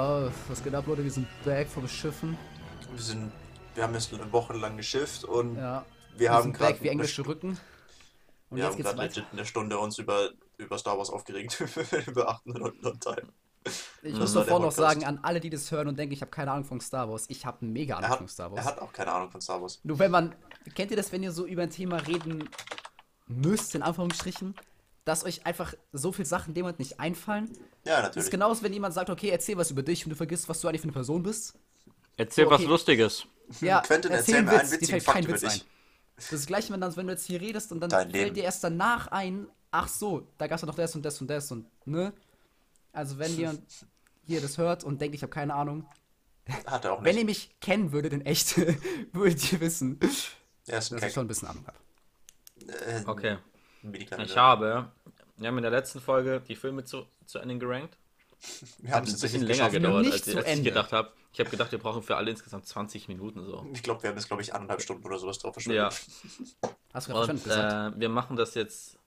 Oh, was geht ab, Leute? Wir sind back vom Schiffen. Wir sind, wir haben jetzt eine Woche lang geschifft und Ja. wir haben sind gerade wie englische Rücken. Und wir haben gerade legit eine Stunde uns über, über Star Wars aufgeregt, über 800 Teile. Ich Das muss der sofort noch sagen, an alle, die das hören und denken, ich habe keine Ahnung von Star Wars. Ich habe mega Ahnung Er von Star hat, Wars. er hat auch keine Ahnung von Star Wars. Nur wenn man, kennt ihr das, wenn ihr so über ein Thema reden müsst, in Anführungsstrichen, dass euch einfach so viele Sachen dem Moment nicht einfallen? Ja, Das natürlich. ist genauso, wenn jemand sagt, okay, erzähl was über dich und du vergisst, was du eigentlich für eine Person bist. Erzähl So, was okay. Lustiges. Ja, Quentin, erzähl erzähl einen mir einen Witz, dir witzigen fällt Fakt kein über Witz ein. dich. Das ist das gleiche, wenn, dann, wenn du jetzt hier redest und dann Dein fällt Leben. dir erst danach ein, ach so, da gab es ja noch das und das und das und, ne? Also wenn ihr hier das hört und denkt, ich habe keine Ahnung, Hat er auch wenn nicht. ihr mich kennen würdet in echt, würdet ihr wissen, ist ein dass ich Keck. schon ein bisschen Ahnung habe. Äh, Okay. Ich habe, wir haben in der letzten Folge die Filme zu, zu Ende gerankt. Wir haben Hat es ein bisschen tatsächlich länger gedauert, Nicht als, zu als ich gedacht habe. Ich habe gedacht, wir brauchen für alle insgesamt 20 Minuten so. Ich glaube, wir haben jetzt, glaube ich, anderthalb Stunden oder sowas drauf Ja, verschwendet. Hast du gerade und gesagt? äh, wir machen das jetzt.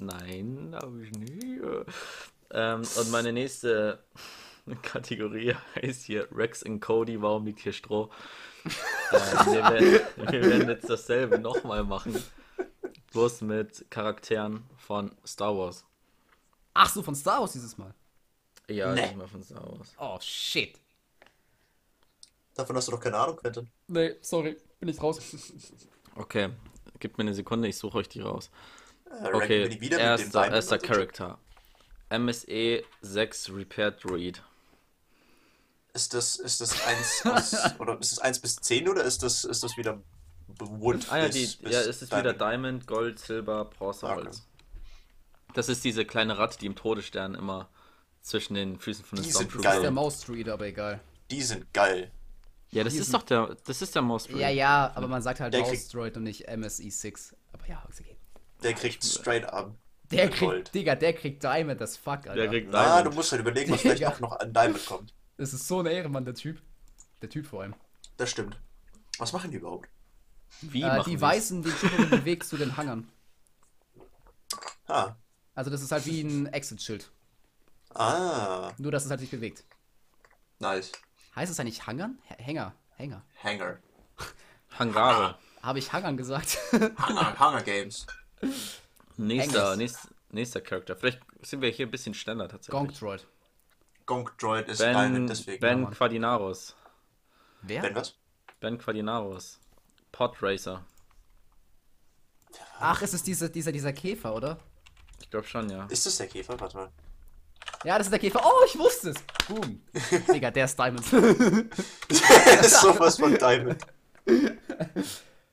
Nein, habe ich nie. Ähm, und meine nächste Kategorie heißt hier Rex und Cody, warum liegt hier Stroh? ähm, wir, werden, wir werden jetzt dasselbe nochmal machen. Bloß mit Charakteren von Star Wars. Ach so, von Star Wars dieses Mal. Ja, Nee. nicht mal von Star Wars. Oh, shit. Davon hast du doch keine Ahnung, Quentin. Nee, sorry, bin ich raus. Okay, gib mir eine Sekunde, ich suche euch die raus. Äh, Okay, die wieder mit dem erster, erster? Charakter. MSE 6 Repair Droid. Ist das, ist das 1 aus, oder ist das 1 bis 10 oder ist das, ist das wieder Wood Ah ja, bis, die, bis ja, es ist wieder Diamond? Diamond, Gold, Silber, Bronze, Okay. Holz. Das ist diese kleine Ratte, die im Todesstern immer zwischen den Füßen von den Die sind Das ist Geil. der Stormtroopern. Maus-Druid, aber egal. Die sind geil. Ja, das Die ist doch der, das ist der Mouse Ja, ja, aber man sagt halt Der Maus-Droid und nicht MSI6. Aber ja, okay. Der kriegt straight up. Der Gold. kriegt, Digga, der kriegt Diamond, das fuck, Alter. Der kriegt Na, du Diamond. musst halt überlegen, was vielleicht auch noch an Diamond kommt. Das ist so ein Ehrenmann, der Typ. Der Typ vor allem. Das stimmt. Was machen die überhaupt? Wie Äh, machen die weisen den Typen den Weg zu den Hangern. Ah. Also das ist halt wie ein Exit-Schild. Ah. Nur, dass es halt sich bewegt. Nice. Heißt es eigentlich Hangern? H Hänger. Hänger. Hanger. Hangare. Habe ich Hangern gesagt? Hanger, Hanger Games. Nächster, nächster, nächster Charakter. Vielleicht sind wir hier ein bisschen schneller tatsächlich. Gonk Droid. Gonk Droid ist Ben, deswegen. ben. Quadinaros. Wer? Ben was? Ben Quadinaros. Pod Racer. Ach, es ist diese, dieser, dieser Käfer, oder? Ich glaube schon, ja. Ist das der Käfer? Warte mal. Ja, das ist der Käfer. Oh, ich wusste es. Boom. Digga, der ist Diamond. das ist sowas von Diamond.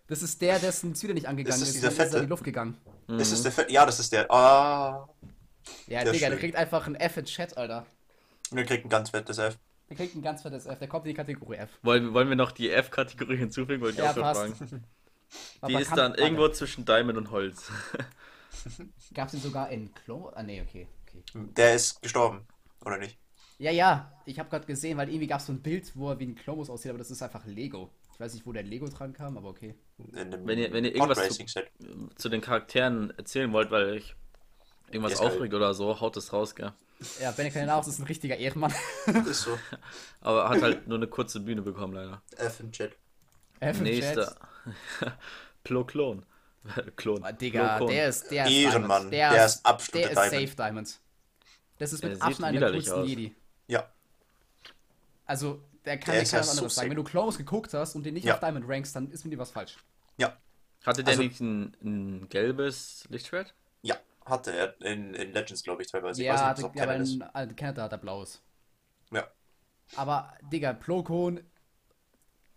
Das ist der, dessen Züge nicht angegangen Ist das ist. dieser und ist er in Fette? die Luft gegangen. Ist das der Fe Ja, das ist der. Ah. Ja, Der Digga, der schön. kriegt einfach ein F in Chat, Alter. Und er kriegt ein ganz fettes F. Der kriegt ein ganz fettes F. Der kommt in die Kategorie F. Wollen, wollen wir noch die F-Kategorie hinzufügen? Wollte ich Ja, auch passt. fragen. Die ist dann irgendwo zwischen Diamond und Holz. Gab's den sogar in Klo? Ah, nee, okay. okay. Der ist gestorben. Oder nicht? Ja, ja, ich habe gerade gesehen, weil irgendwie gab es so ein Bild, wo er wie ein Klobus aussieht, aber das ist einfach Lego. Ich weiß nicht, wo der Lego dran kam, aber okay. Wenn ihr- wenn ihr irgendwas Set. Zu den Charakteren erzählen wollt, weil ich irgendwas aufregt oder so, haut es raus, gell? Ja, Benny Naus ist ein richtiger Ehrenmann. Ist so. Aber hat halt nur eine kurze Bühne bekommen, leider. F im Chat. F im Nächster. Chat. Plo-Klon. Klon. Digga, Plo-Klon. der ist, der ist Ehrenmann. Diamond. Der ist absolute Der ist Diamond. safe Diamond. Das ist Der mit sieht Abstand einer der coolsten. Jedi. Ja. Also, der kann Der ist keiner ja so anderes sagen. Wenn du Close geguckt hast und den nicht Ja. auf Diamond rankst, dann ist mit dir was falsch. Ja. Hatte der Also- nicht ein, ein gelbes Lichtschwert? Ja. Hatte er in, in Legends, glaube ich, teilweise. Ich ja, weiß nicht, hatte, ob ja, aber in äh, Canada hat er blaues. Ja. Aber, Digga, Plokon,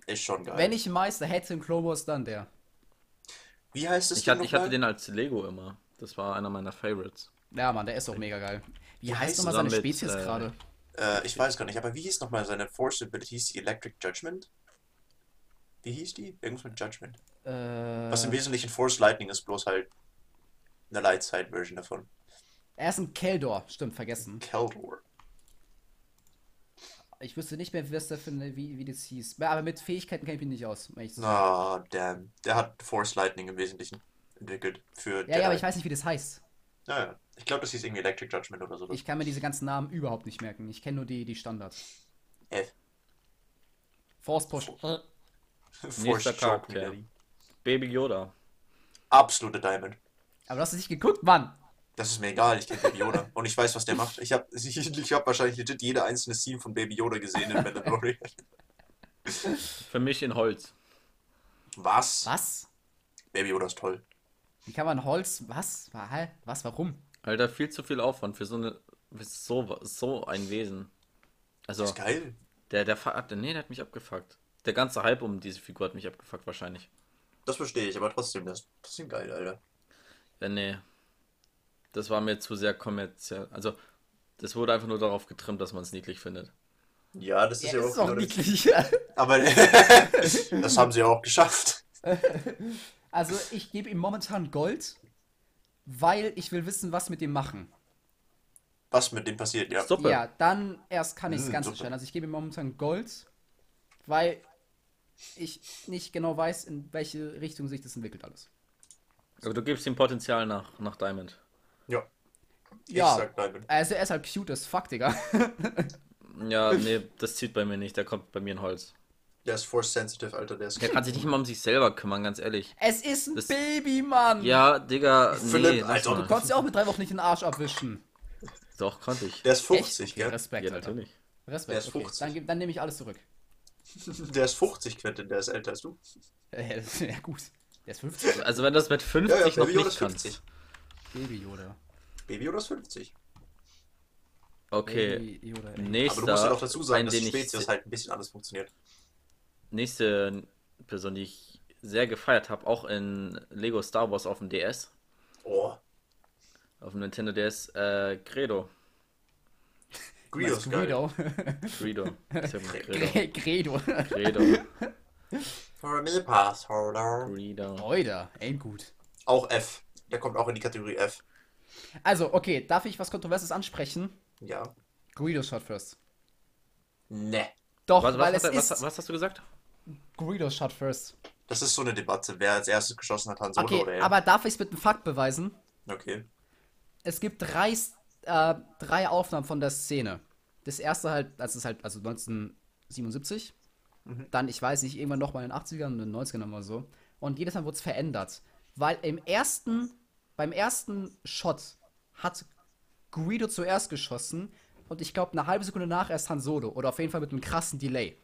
Ist schon geil. wenn ich einen Meister hätte im Wars, dann der. Wie heißt es Ich, denn hatte, ich hatte den als Lego immer. Das war einer meiner Favorites. Ja, Mann, der ist auch mega geil. Wie Wie heißt nochmal seine mit, Spezies äh, gerade? Äh, ich weiß gar nicht, aber wie hieß nochmal seine Force Abilities, die Electric Judgment? Wie hieß die? Irgendwas mit Judgment. Äh, Was im Wesentlichen Force Lightning ist, bloß halt eine Lightside-Version davon. er ist ein Keldor, stimmt, vergessen. Keldor. Ich wüsste nicht mehr, was der für eine, wie, wie das hieß. Aber mit Fähigkeiten kenne ich mich nicht aus. Ah, damn. Der hat Force Lightning im Wesentlichen entwickelt. Für Ja, ja, aber ich weiß nicht, wie das heißt. Naja, ich glaube, das hieß irgendwie Electric Judgment oder so. Ich kann mir diese ganzen Namen überhaupt nicht merken. Ich kenne nur die, die Standards. F. Force Push. Force Nächster Charakter. Baby Yoda. Absolute Diamond. Aber du hast es nicht geguckt, Mann. Das ist mir egal, ich kenne Baby Yoda. Und ich weiß, was der macht. Ich habe ich, ich hab wahrscheinlich legit jede einzelne Scene von Baby Yoda gesehen in Mandalorian. Für mich in Holz. Was? Was? Baby Yoda ist toll. Wie kann man Holz. Was? Was? Warum? Alter, viel zu viel Aufwand für so eine. für so, so ein Wesen. Also, Das ist geil. der, der, der, nee, der hat mich abgefuckt. Der ganze Hype um diese Figur hat mich abgefuckt, wahrscheinlich. Das verstehe ich, aber trotzdem, das ist trotzdem geil, Alter. Ja, nee. Das war mir zu sehr kommerziell. Also, das wurde einfach nur darauf getrimmt, dass man es niedlich findet. Ja, das ist Ja, ja, ist auch doch genau niedlich. das. Aber das haben sie ja auch geschafft. Also, ich gebe ihm momentan Gold, weil ich will wissen, was mit dem machen. Was mit dem passiert, ja. Suppe. Ja, dann erst kann ich es Mm, ganz entscheiden. Also, ich gebe ihm momentan Gold, weil ich nicht genau weiß, in welche Richtung sich das entwickelt alles. Aber du gibst ihm Potenzial nach, nach Diamond. Ja. Ich Ja. sag Diamond. Also, er ist halt cute as fuck, Digga. Ja, nee, das zieht bei mir nicht. Der kommt bei mir in Holz. Der ist force sensitive, Alter. Der ist. Der kann sich nicht mal um sich selber kümmern, ganz ehrlich. Es ist ein Das- Baby, Mann. Ja, Digga, Philipp, nee, Alter. Du konntest ja auch mit drei Wochen nicht den Arsch abwischen. Doch, konnte ich. Der ist Echt? 50, Okay, gell? Respekt, Ja, Alter. natürlich. Respekt. Der ist okay. 50. Dann, dann nehme ich alles zurück. Der ist 50, Quentin, der ist älter als du. Ja, gut. Der ist 50. Also, wenn das mit 50 Ja, ja, noch Baby Yoda nicht ist kannst. 50. Baby Yoda. Baby Yoda ist 50. Okay, Baby Yoda, ey. Aber du nächster, musst ja doch dazu sagen, dass Spezies halt ein bisschen anders funktioniert. nächste Person, die ich sehr gefeiert habe, auch in Lego Star Wars auf dem DS, Oh, auf dem Nintendo DS, äh, Credo. Greedo Was, ist geil. Greedo. For me pass holder. Credo. Oida, ain't gut. Auch F. Der kommt auch in die Kategorie F. Also, okay, darf ich was Kontroverses ansprechen? Ja. Greedo shot first. Ne. Doch, Was, weil was, es hat, was, ist was hast du gesagt? Greedo shot first. Das ist so eine Debatte, wer als erstes geschossen hat, Han Solo Okay, oder er. aber darf ich es mit einem Fakt beweisen? Okay. Es gibt drei, äh, drei Aufnahmen von der Szene. Das erste halt, das ist halt, also 1977. Dann, ich weiß nicht, irgendwann nochmal in den 80ern und den 90ern oder so. Und jedes Mal wurde es verändert. Weil im ersten, beim ersten Shot hat Guido zuerst geschossen und ich glaube eine halbe Sekunde nach erst Han Solo. Oder auf jeden Fall mit einem krassen Delay.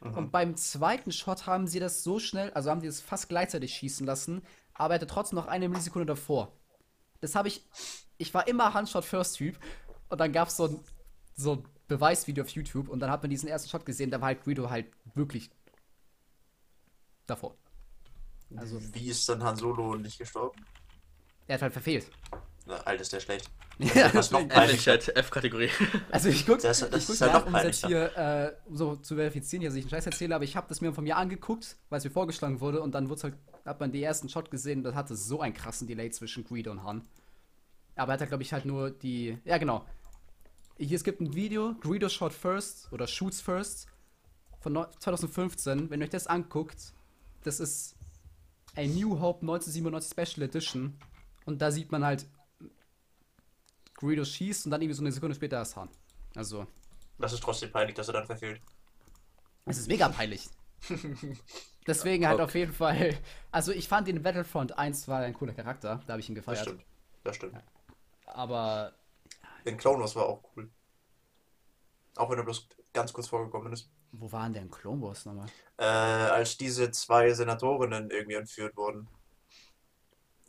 Und beim zweiten Shot haben sie das so schnell, also haben die es fast gleichzeitig schießen lassen, aber er hatte trotzdem noch eine Millisekunde davor. Das habe ich. Ich war immer Handshot First Typ und dann gab es so ein, so ein Beweisvideo auf YouTube und dann hat man diesen ersten Shot gesehen, da war halt Guido halt wirklich davor. Also, wie ist dann Han Solo nicht gestorben? Er hat halt verfehlt. Na, Alter, ist der schlecht. Ja, Was noch deswegen. peinlich. F-Chat, F-Kategorie. Also ich gucke Das- das ich guck ist halt nach, noch um das peinlicher. hier äh, so zu verifizieren, hier, dass ich einen Scheiß erzähle, aber ich habe das mir von mir angeguckt, weil es mir vorgeschlagen wurde und dann halt, hat man den ersten Shot gesehen und das hatte so einen krassen Delay zwischen Guido und Han. Aber er hat halt, glaube ich, halt nur die. Ja, genau. Hier, es gibt ein Video, Guido Shot First oder Shoots First von neu- 2015. Wenn ihr euch das anguckt, das ist A New Hope 1997 Special Edition und da sieht man halt Guido schießt und dann irgendwie so eine Sekunde später ist Han. Also, Das ist trotzdem peinlich, dass er dann verfehlt. es ist mega peinlich. Deswegen halt Okay. auf jeden Fall. Also, ich fand den Battlefront 1 war ein cooler Charakter, da habe ich ihn Das gefeiert. stimmt. Das stimmt. Aber Den Clone Wars war auch cool. Auch wenn er bloß ganz kurz vorgekommen ist. wo waren denn Clone Wars nochmal? Äh, als diese zwei Senatorinnen irgendwie entführt wurden.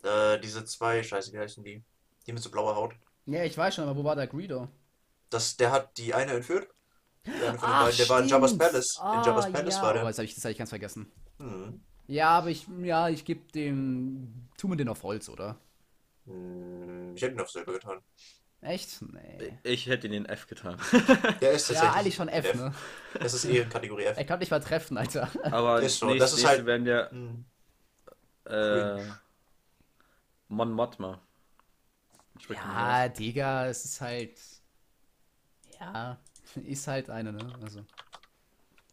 Äh, diese zwei, scheiße, wie heißen die? Die mit so blauer Haut. Ja, ich weiß schon, aber wo war der Greedo? Das, der hat die eine entführt. Die eine Ach, beiden. Der war in Jabba's. Palace. Ah, in Jabba's Palace ja. war Oh, der. das habe ich, das hab ich ganz vergessen. Hm. Ja, aber ich, ja, ich gebe dem, tu mir den auf Holz, oder? Hm, Ich hätte ihn auf Silber getan. Echt? Nee. Ich hätte ihn in F getan. Der ist Ja, tatsächlich. eigentlich schon F, ne? Das ist eh in Kategorie F. Er kann nicht mal treffen, Alter. Aber Ist so, nächste, das ist halt- werden wir Hm. äh, Mon Mothma. Man Ja, Digga, es ist halt. Ja, ist halt eine, ne? Also.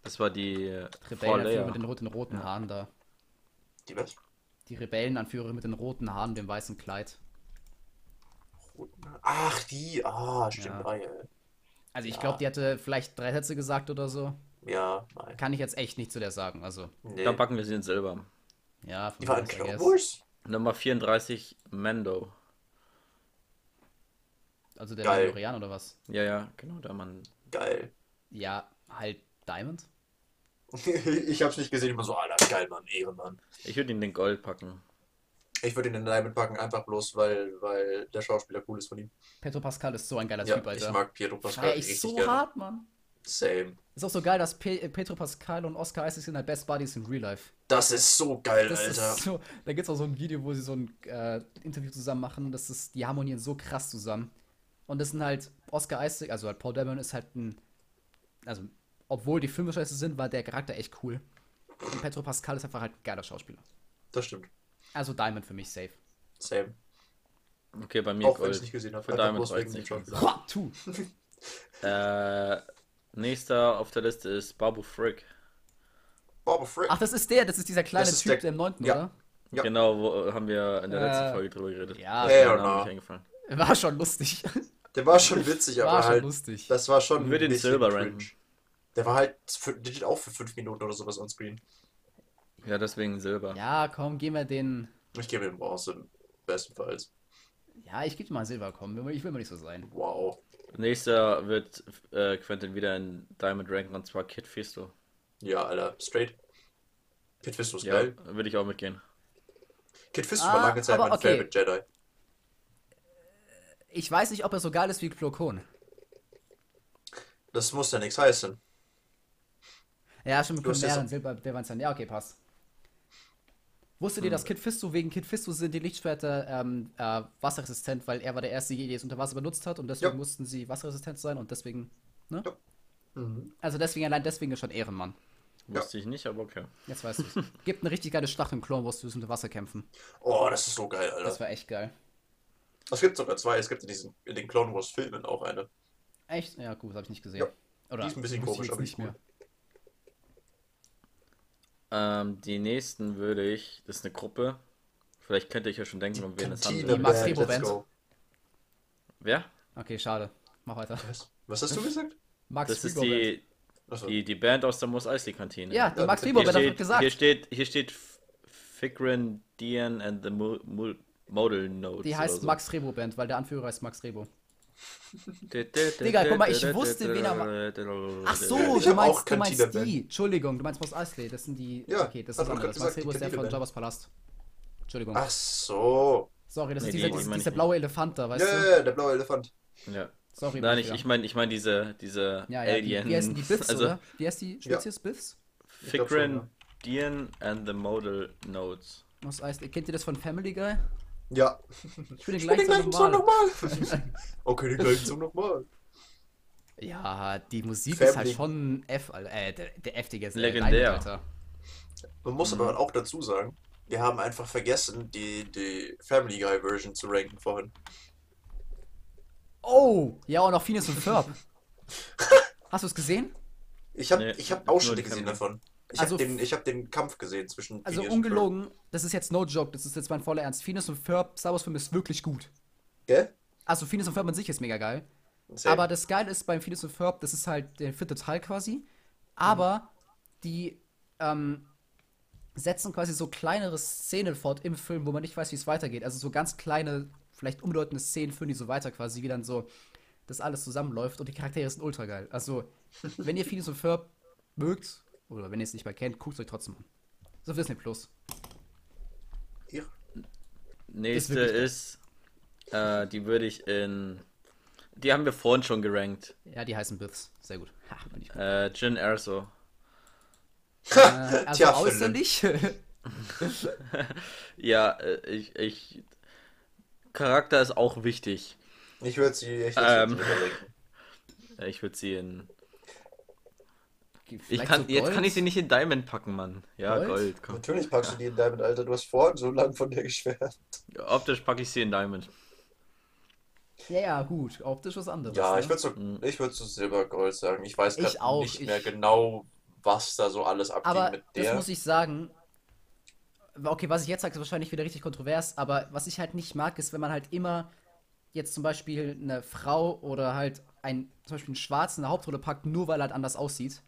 Das war die äh, Rebellenanführer mit den roten, roten Haaren da. Die was? Die Rebellenanführerin mit den roten Haaren, dem weißen Kleid. Ach, die. Ah, stimmt. Ja. Ah, ja. Also ich Ja. glaube, die hatte vielleicht drei Sätze gesagt oder so. ja, nein. Kann ich jetzt echt nicht zu der sagen. Also, Nee. Dann packen wir sie in Silber. ja, von Die war mir in aus, I Clone guess. Wars? Nummer 34, Mando. Also der. Mandalorian oder was? Ja, ja, genau, der Mann. Geil. Ja, halt Diamond. ich hab's nicht gesehen, immer so, Alter, geil, Mann, Ehrenmann. Ich würde ihn in Gold packen. Ich würde ihn in Diamond packen, einfach bloß, weil, weil der Schauspieler cool ist von ihm. Petro Pascal ist so ein geiler Ja, Typ, Alter. ich mag Pietro Pascal Feier ich richtig so gerne. hart, Mann. Same. Ist auch so geil, dass Pe äh, Petro Pascal und Oscar Isaac sind halt Best Buddies in Real Life. Das ist so geil, Das Alter. so, da gibt es auch so ein Video, wo sie so ein äh, Interview zusammen machen. Das ist, die harmonieren so krass zusammen. Und das sind halt, Oscar Isaac, also halt Paul Damon ist halt ein, also, obwohl die Filme scheiße sind, war der Charakter echt cool. Und Petro Pascal ist einfach halt ein geiler Schauspieler. Das stimmt. Also Diamond für mich safe. Same. Okay, bei mir Auch wenn ich Gold. es nicht gesehen habe. Für Einfach Diamond dem nicht. Tu. Äh, nächster auf der Liste ist Babu Frick. Boba Frick. Ach, das ist der, das ist dieser kleine ist Typ, der- der im 9., ja. oder? Ja. Genau, wo haben wir in der letzten Äh, Folge drüber geredet. ja, nicht eingefallen. War schon lustig. Der war schon witzig, War aber schon halt. lustig. Das war schon. Ein den Silber. Der war halt für, auch für 5 Minuten oder sowas on screen. Ja, deswegen Silber. Ja, komm, gehen wir den. Ich gebe ihm Bronze. Bestenfalls. Ja, ich gebe mal Silber, komm. Ich will mal nicht so sein. Wow. Nächster wird äh, Quentin wieder in Diamond ranken und zwar Kid Fisto. Ja, Alter. Straight. Kid Fisto ist Ja, geil. würde ich auch mitgehen. Kid Fisto Ah, war lange Zeit mein okay. Favorite Jedi. Ich weiß nicht, ob er so geil ist wie Plo Koon. Das muss ja nichts heißen. Ja, ja mehreren Silber, der sein. Ja, okay, passt. Wusstet ihr, dass Kid Fisto wegen Kid Fisto sind die Lichtschwerter ähm, äh, wasserresistent, weil er war der erste Jedi, der es unter Wasser benutzt hat und deswegen Ja. mussten sie wasserresistent sein und deswegen, ne? Ja. Mhm. Also deswegen, allein deswegen ist schon Ehrenmann. Ja. Wusste ich nicht, aber okay. Jetzt weißt du Gibt eine richtig geile Schlacht im Clone Wars, du unter Wasser kämpfen. Oh, das ist so geil, Das Alter. war echt geil. Es gibt sogar zwei. Es gibt in, diesen, in den Clone Wars Filmen auch eine. Echt? Ja, gut, habe ich nicht gesehen. Ja. Oder Die ist ein bisschen komisch, aber nicht ist mehr. Ähm, die nächsten würde ich, das ist eine Gruppe. Vielleicht könnt ihr euch ja schon denken, um wen es Kantine handelt. Die Max Rebo Band. Wer? Okay, schade. Mach weiter. Was? Was hast du gesagt? Max Das ist Rebo Band. die, Achso. die, die Band aus der Mos Eisley Kantine. Ja, die Ja, Max Rebo Band hat gesagt. hier steht, hier steht Fikrin, Dian and the Mo Mo Modal Notes. Die heißt oder so. Max Rebo Band, weil der Anführer ist Max Rebo. Digga, guck mal, ich wusste, wen er Ach so, du meinst, du meinst die. Entschuldigung, du meinst Mos Eisley. Das sind die. Ja, okay, das ist gesagt, Rebo die ist der von Jabba's Palast. Entschuldigung. Ach so. Sorry, das Nee, ist die- dieser, blaue Elefant da, weißt Ja, du? ja, ja, der blaue Elefant. Ja. Sorry, Nein, ich, ich meine ich mein diese, diese Ja, ja, die, Alien. wie heißen die Biffs, also oder? Wie heißt die Spezies? Biffs? Glaub schon, Fikrin, ja. Dian and the Modal Notes. Mos Eisley. Kennt ihr das von Family Guy? Ja. Ich bin den Ich will den gleichen Song nochmal. okay, den gleichen Song nochmal. Ja, die Musik ist Family. halt schon F, Alter. Äh, der, der F, Digga, ist äh, Legendär. Diamond, Alter. Man muss Mhm. aber auch dazu sagen, wir haben einfach vergessen, die, die Family Guy Version zu ranken vorhin. Oh! Ja, und auch Phineas und Ferb. Hast du es gesehen? Ich habe Nee, ich hab Ausschnitte gesehen davon. Ich Also habe den, ich hab den Kampf gesehen zwischen Also Phineas und ungelogen, das ist jetzt no joke, das ist jetzt mein voller Ernst. Phineas und Ferb, Star Wars Film ist wirklich gut. Gell? Also Phineas und Ferb an sich ist mega geil. Same. Aber das Geile ist beim Phineas und Ferb, das ist halt der vierte Teil quasi. Aber die ähm, setzen quasi so kleinere Szenen fort im Film, wo man nicht weiß, wie es weitergeht. Also so ganz kleine, vielleicht unbedeutende Szenen führen die so weiter quasi, wie dann so das alles zusammenläuft und die Charaktere sind ultra geil. Also, wenn ihr Phineas und Ferb mögt, oder wenn ihr es nicht mal kennt, guckt es euch trotzdem an. So auf Disney Plus. Ja. Nächste geil. ist, äh, die würde ich in. Die haben wir vorhin schon gerankt. Ja, die heißen Biffs. Sehr gut. Ha, bin ich gut. Äh, Jin Erso. Äh, also Tja, Philipp. äußerlich. Ja, äh, ich, ich. Charakter ist auch wichtig. Ich würde sie echt Ähm. ähm. Äh, Ich würde sie in. Ich kann, so jetzt kann ich sie nicht in Diamond packen, Mann. Ja, Gold? Gold. komm. Natürlich packst du die in Diamond, Alter. Du hast vorhin so lange von der geschwärmt. Optisch packe ich sie in Diamond. Ja, ja, gut. Optisch was anderes. Ja, ne? ich würde so, Mhm. ich würd so Silbergold sagen. Ich weiß gerade nicht ich- mehr genau, was da so alles abgeht Aber mit das der. muss ich sagen. Okay, was ich jetzt sage, ist wahrscheinlich wieder richtig kontrovers, aber was ich halt nicht mag, ist, wenn man halt immer jetzt zum Beispiel eine Frau oder halt ein, zum Beispiel einen Schwarzen in der Hauptrolle packt, nur weil er halt anders aussieht.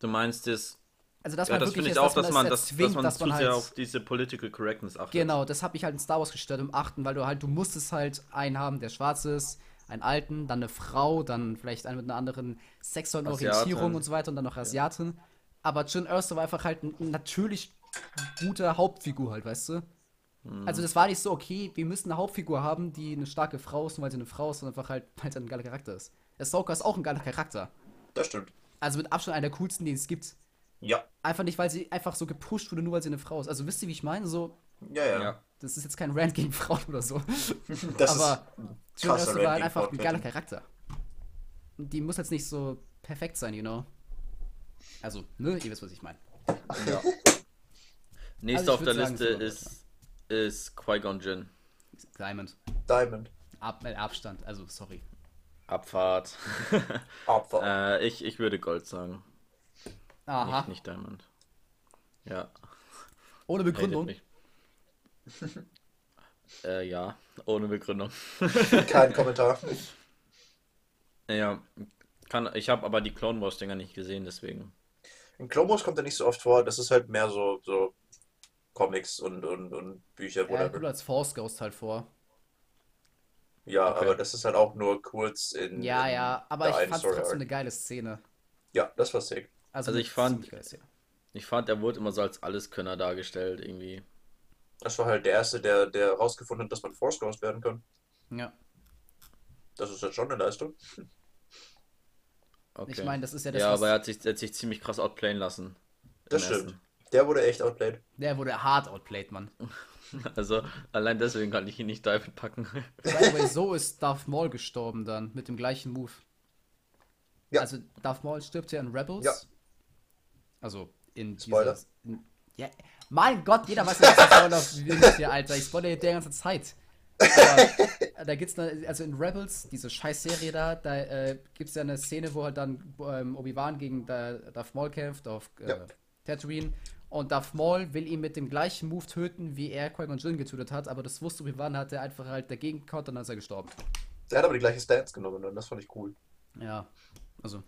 Du meinst es. Also dass Ja, man das wirklich finde ich auch, dass man, das das, dass man dass zu man sehr halt auf diese Political Correctness achtet. Genau, das habe ich halt in Star Wars gestört im achten, weil du halt, du musstest halt einen haben, der schwarz ist, einen alten, dann eine Frau, dann vielleicht einen mit einer anderen sexuellen. Orientierung und so weiter und dann noch Asiatin. Aber Jin Erso war einfach halt ein natürlich guter Hauptfigur halt, weißt du? Hm. Also das war nicht so, okay, wir müssen eine Hauptfigur haben, die eine starke Frau ist, nur weil sie eine Frau ist, sondern einfach halt, weil sie ein geiler Charakter ist. Ahsoka ist auch ein geiler Charakter. Das stimmt. Also mit Abstand einer der coolsten, die es gibt. Ja. Einfach nicht, weil sie einfach so gepusht wurde, nur weil sie eine Frau ist. Also wisst ihr, wie ich meine? So, Ja, ja. Ja. das ist jetzt kein Rant gegen Frauen oder so. Das aber ist Jyn Erso war halt einfach ein geiler Charakter. Und Die muss jetzt nicht so perfekt sein, you know? Also, ne, ihr wisst, was ich meine. Ja. Also Nächster ich auf der sagen, Liste ist, ist Qui-Gon Jinn. Diamond. Diamond. Ab, äh, Abstand, also sorry. Abfahrt. Opfer. äh, ich, ich würde Gold sagen. Aha, Nicht, nicht Diamond. Ja. ohne Begründung. äh, ja, ohne Begründung. Kein Kommentar. Ja, kann, ich habe aber die Clone Wars Dinger nicht gesehen, deswegen. In Clone Wars kommt er nicht so oft vor. Das ist halt mehr so, so Comics und, und, und Bücher, Ja, er kommt als Force Ghost halt vor. Ja, Okay. aber das ist halt auch nur kurz in. Ja, in ja, aber ich fand Story trotzdem Arc. eine geile Szene. Ja, das war sick. Also eine ich fand-. Ich fand, er wurde immer so als Alleskönner dargestellt, irgendwie. Das war halt der Erste, der, der rausgefunden hat, dass man Force Ghost werden kann. Ja. Das ist halt schon eine Leistung. Okay. Ich meine, das ist ja das, ja, aber er hat, sich, er hat sich ziemlich krass outplayen lassen. Das im stimmt. Der wurde echt outplayed. Der wurde hart outplayed, Mann. Also, allein deswegen kann ich ihn nicht Diamond packen. By the way, so ist Darth Maul gestorben dann, mit dem gleichen Move. Ja. Also Darth Maul stirbt ja in Rebels. Ja. Also in Spoiler. dieser... In, ja, mein Gott, jeder weiß, was Spoiler ist hier, Alter. Ich spoilere die ganze Zeit. Aber da gibt's eine, also in Rebels, diese scheiß Serie da, da äh, gibt's ja eine Szene, wo halt dann ähm, Obi-Wan gegen da, Darth Maul kämpft auf äh, Ja. Tatooine. Und Darth Maul will ihn mit dem gleichen Move töten, wie er Qui-Gon Jinn getötet hat, aber das wusste Obi-Wan, hat er einfach halt dagegen gekontert und dann ist er gestorben. Der hat aber die gleiche Stance genommen und das fand ich cool. Ja, also.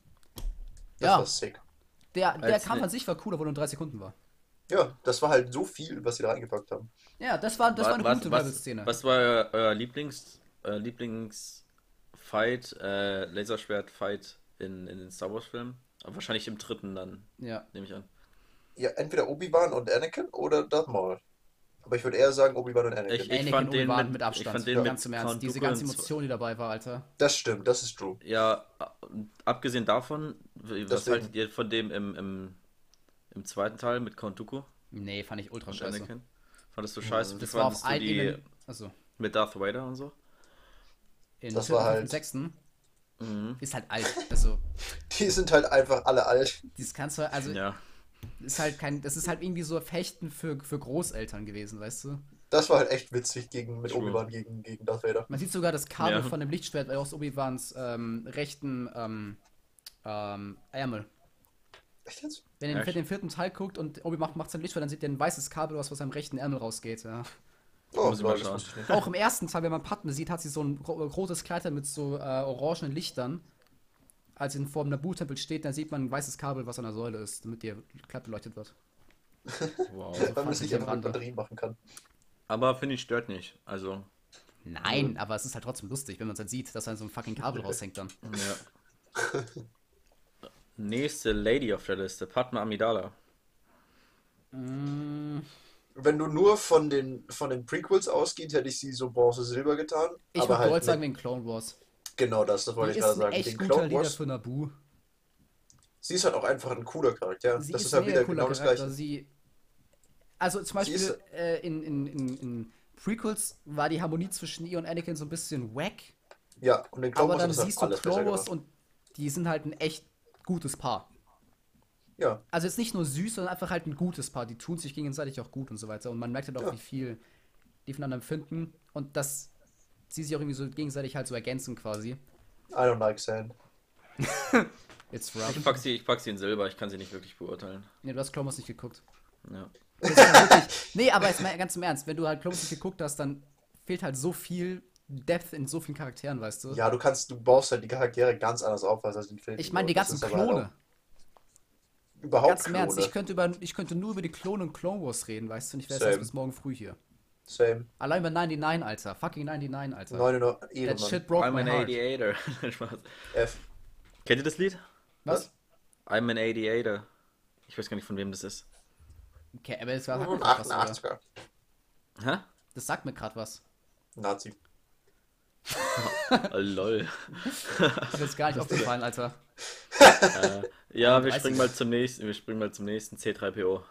Das ja, war sick. der, der Als Kampf ne- an sich war cool, obwohl er nur drei Sekunden war. Ja, das war halt so viel, was sie da reingepackt haben. Ja, das war, das war eine was, gute Rebels-Szene. was war euer, euer Lieblings, euer Lieblingsfight, äh, Laserschwert-Fight in, in den Star Wars-Filmen? Wahrscheinlich im dritten dann, Ja. nehme ich an. Ja, entweder Obi-Wan und Anakin oder Darth Maul. Aber ich würde eher sagen Obi-Wan und Anakin. Ich- ich- Anakin fand den Obi-Wan mit- mit ich Abstand. fand den ja, ganz im Ernst. Count Diese ganze Emotion, die dabei war, Alter. Das stimmt, das ist true. Ja, abgesehen davon, w- was Deswegen. haltet ihr von dem im, im, im zweiten Teil mit Count Dooku Nee, fand ich ultra und scheiße. Anakin? Fandest du scheiße? Das war auf du ein die. Also, mit Darth Vader und so? in Das war halt- sechsten Mhm. ist halt alt. Also, Die sind halt einfach alle alt. dieses ganze, also, Ja. Ist halt kein, das ist halt irgendwie so Fechten für, für Großeltern gewesen, weißt du? Das war halt echt witzig gegen, mit. Obi-Wan gegen, gegen Darth Vader. Man sieht sogar das Kabel Ja. von dem Lichtschwert aus Obi-Wans ähm, rechten ähm, ähm, Ärmel. Echt jetzt? Wenn ihr den, vierten Teil guckt und Obi macht, macht sein Lichtschwert, dann sieht ihr ein weißes Kabel, was aus seinem rechten Ärmel rausgeht. Ja. Oh. Auch im ersten Teil, wenn man Padme sieht, hat sie so ein ro- rotes Kleid mit so äh, orangenen Lichtern. Als sie vor dem Nabu-Tempel steht, dann sieht man ein weißes Kabel, was an der Säule ist, damit ihr glatt beleuchtet wird. Wow. Weil man es ich nicht einfach mit. Batterien machen kann. Aber finde ich stört nicht. Also, Nein, aber es ist halt trotzdem lustig, wenn man es halt sieht, dass da so ein fucking Kabel raushängt dann. ja. Nächste Lady auf der Liste, Padma Amidala. Mm, Wenn du nur von den, von den Prequels ausgehst, hätte ich sie so Bronze-Silber getan. Ich aber würde halt Gold sagen mit, wegen Clone Wars. Genau das, das wollte ich gerade sagen. echt Den guter Clone Leader Wars, für Nabu. sie ist halt auch einfach ein cooler Charakter. Sie das ist, ist halt mega wieder genau das Charakter. gleiche. Sie, also zum Beispiel ist- äh, in, in, in, in Prequels war die Harmonie zwischen ihr und Anakin so ein bisschen wack. Ja, und den Clone Aber Wars dann ist halt siehst du Clone Wars und die sind halt ein echt gutes Paar. Ja, Also jetzt nicht nur süß, sondern einfach halt ein gutes Paar. Die tun sich gegenseitig auch gut und so weiter. Und man merkt halt auch, Ja. wie viel die voneinander empfinden. Und dass sie sich auch irgendwie so gegenseitig halt so ergänzen quasi. I don't like sand. Ich rough. pack, sie, ich pack sie in Silber, ich kann sie nicht wirklich beurteilen. Nee, du hast Clone Wars nicht geguckt. Ja. Halt wirklich, nee, aber jetzt mal ganz im Ernst, wenn du halt Clone Wars nicht geguckt hast, dann fehlt halt so viel, Depth in so vielen Charakteren, weißt du? Ja, du kannst, du baust halt die Charaktere ganz anders auf als in den Filmen. Ich meine, die ganzen halt Klone. auch Überhaupt Ganz im Ernst, ich könnte, über, ich könnte nur über die Klone und Clone Wars reden, weißt du? Und ich wäre erst bis morgen früh hier. Same. Allein bei 99, Alter. Fucking 99, Alter. 99 That shit broke I'm my an heart. Aviator. Spaß. F. Kennt ihr das Lied? Was? I'm an Aviator. Ich weiß gar nicht, von wem das ist. Okay, aber das war, hat mir grad was, oder? 88er. Hä? Das sagt mir gerade was. Nazi. Oh, lol. Ist mir jetzt gar nicht aufgefallen, Alter. äh, ja, wir 31. springen mal zum nächsten. Wir springen mal zum nächsten C3PO.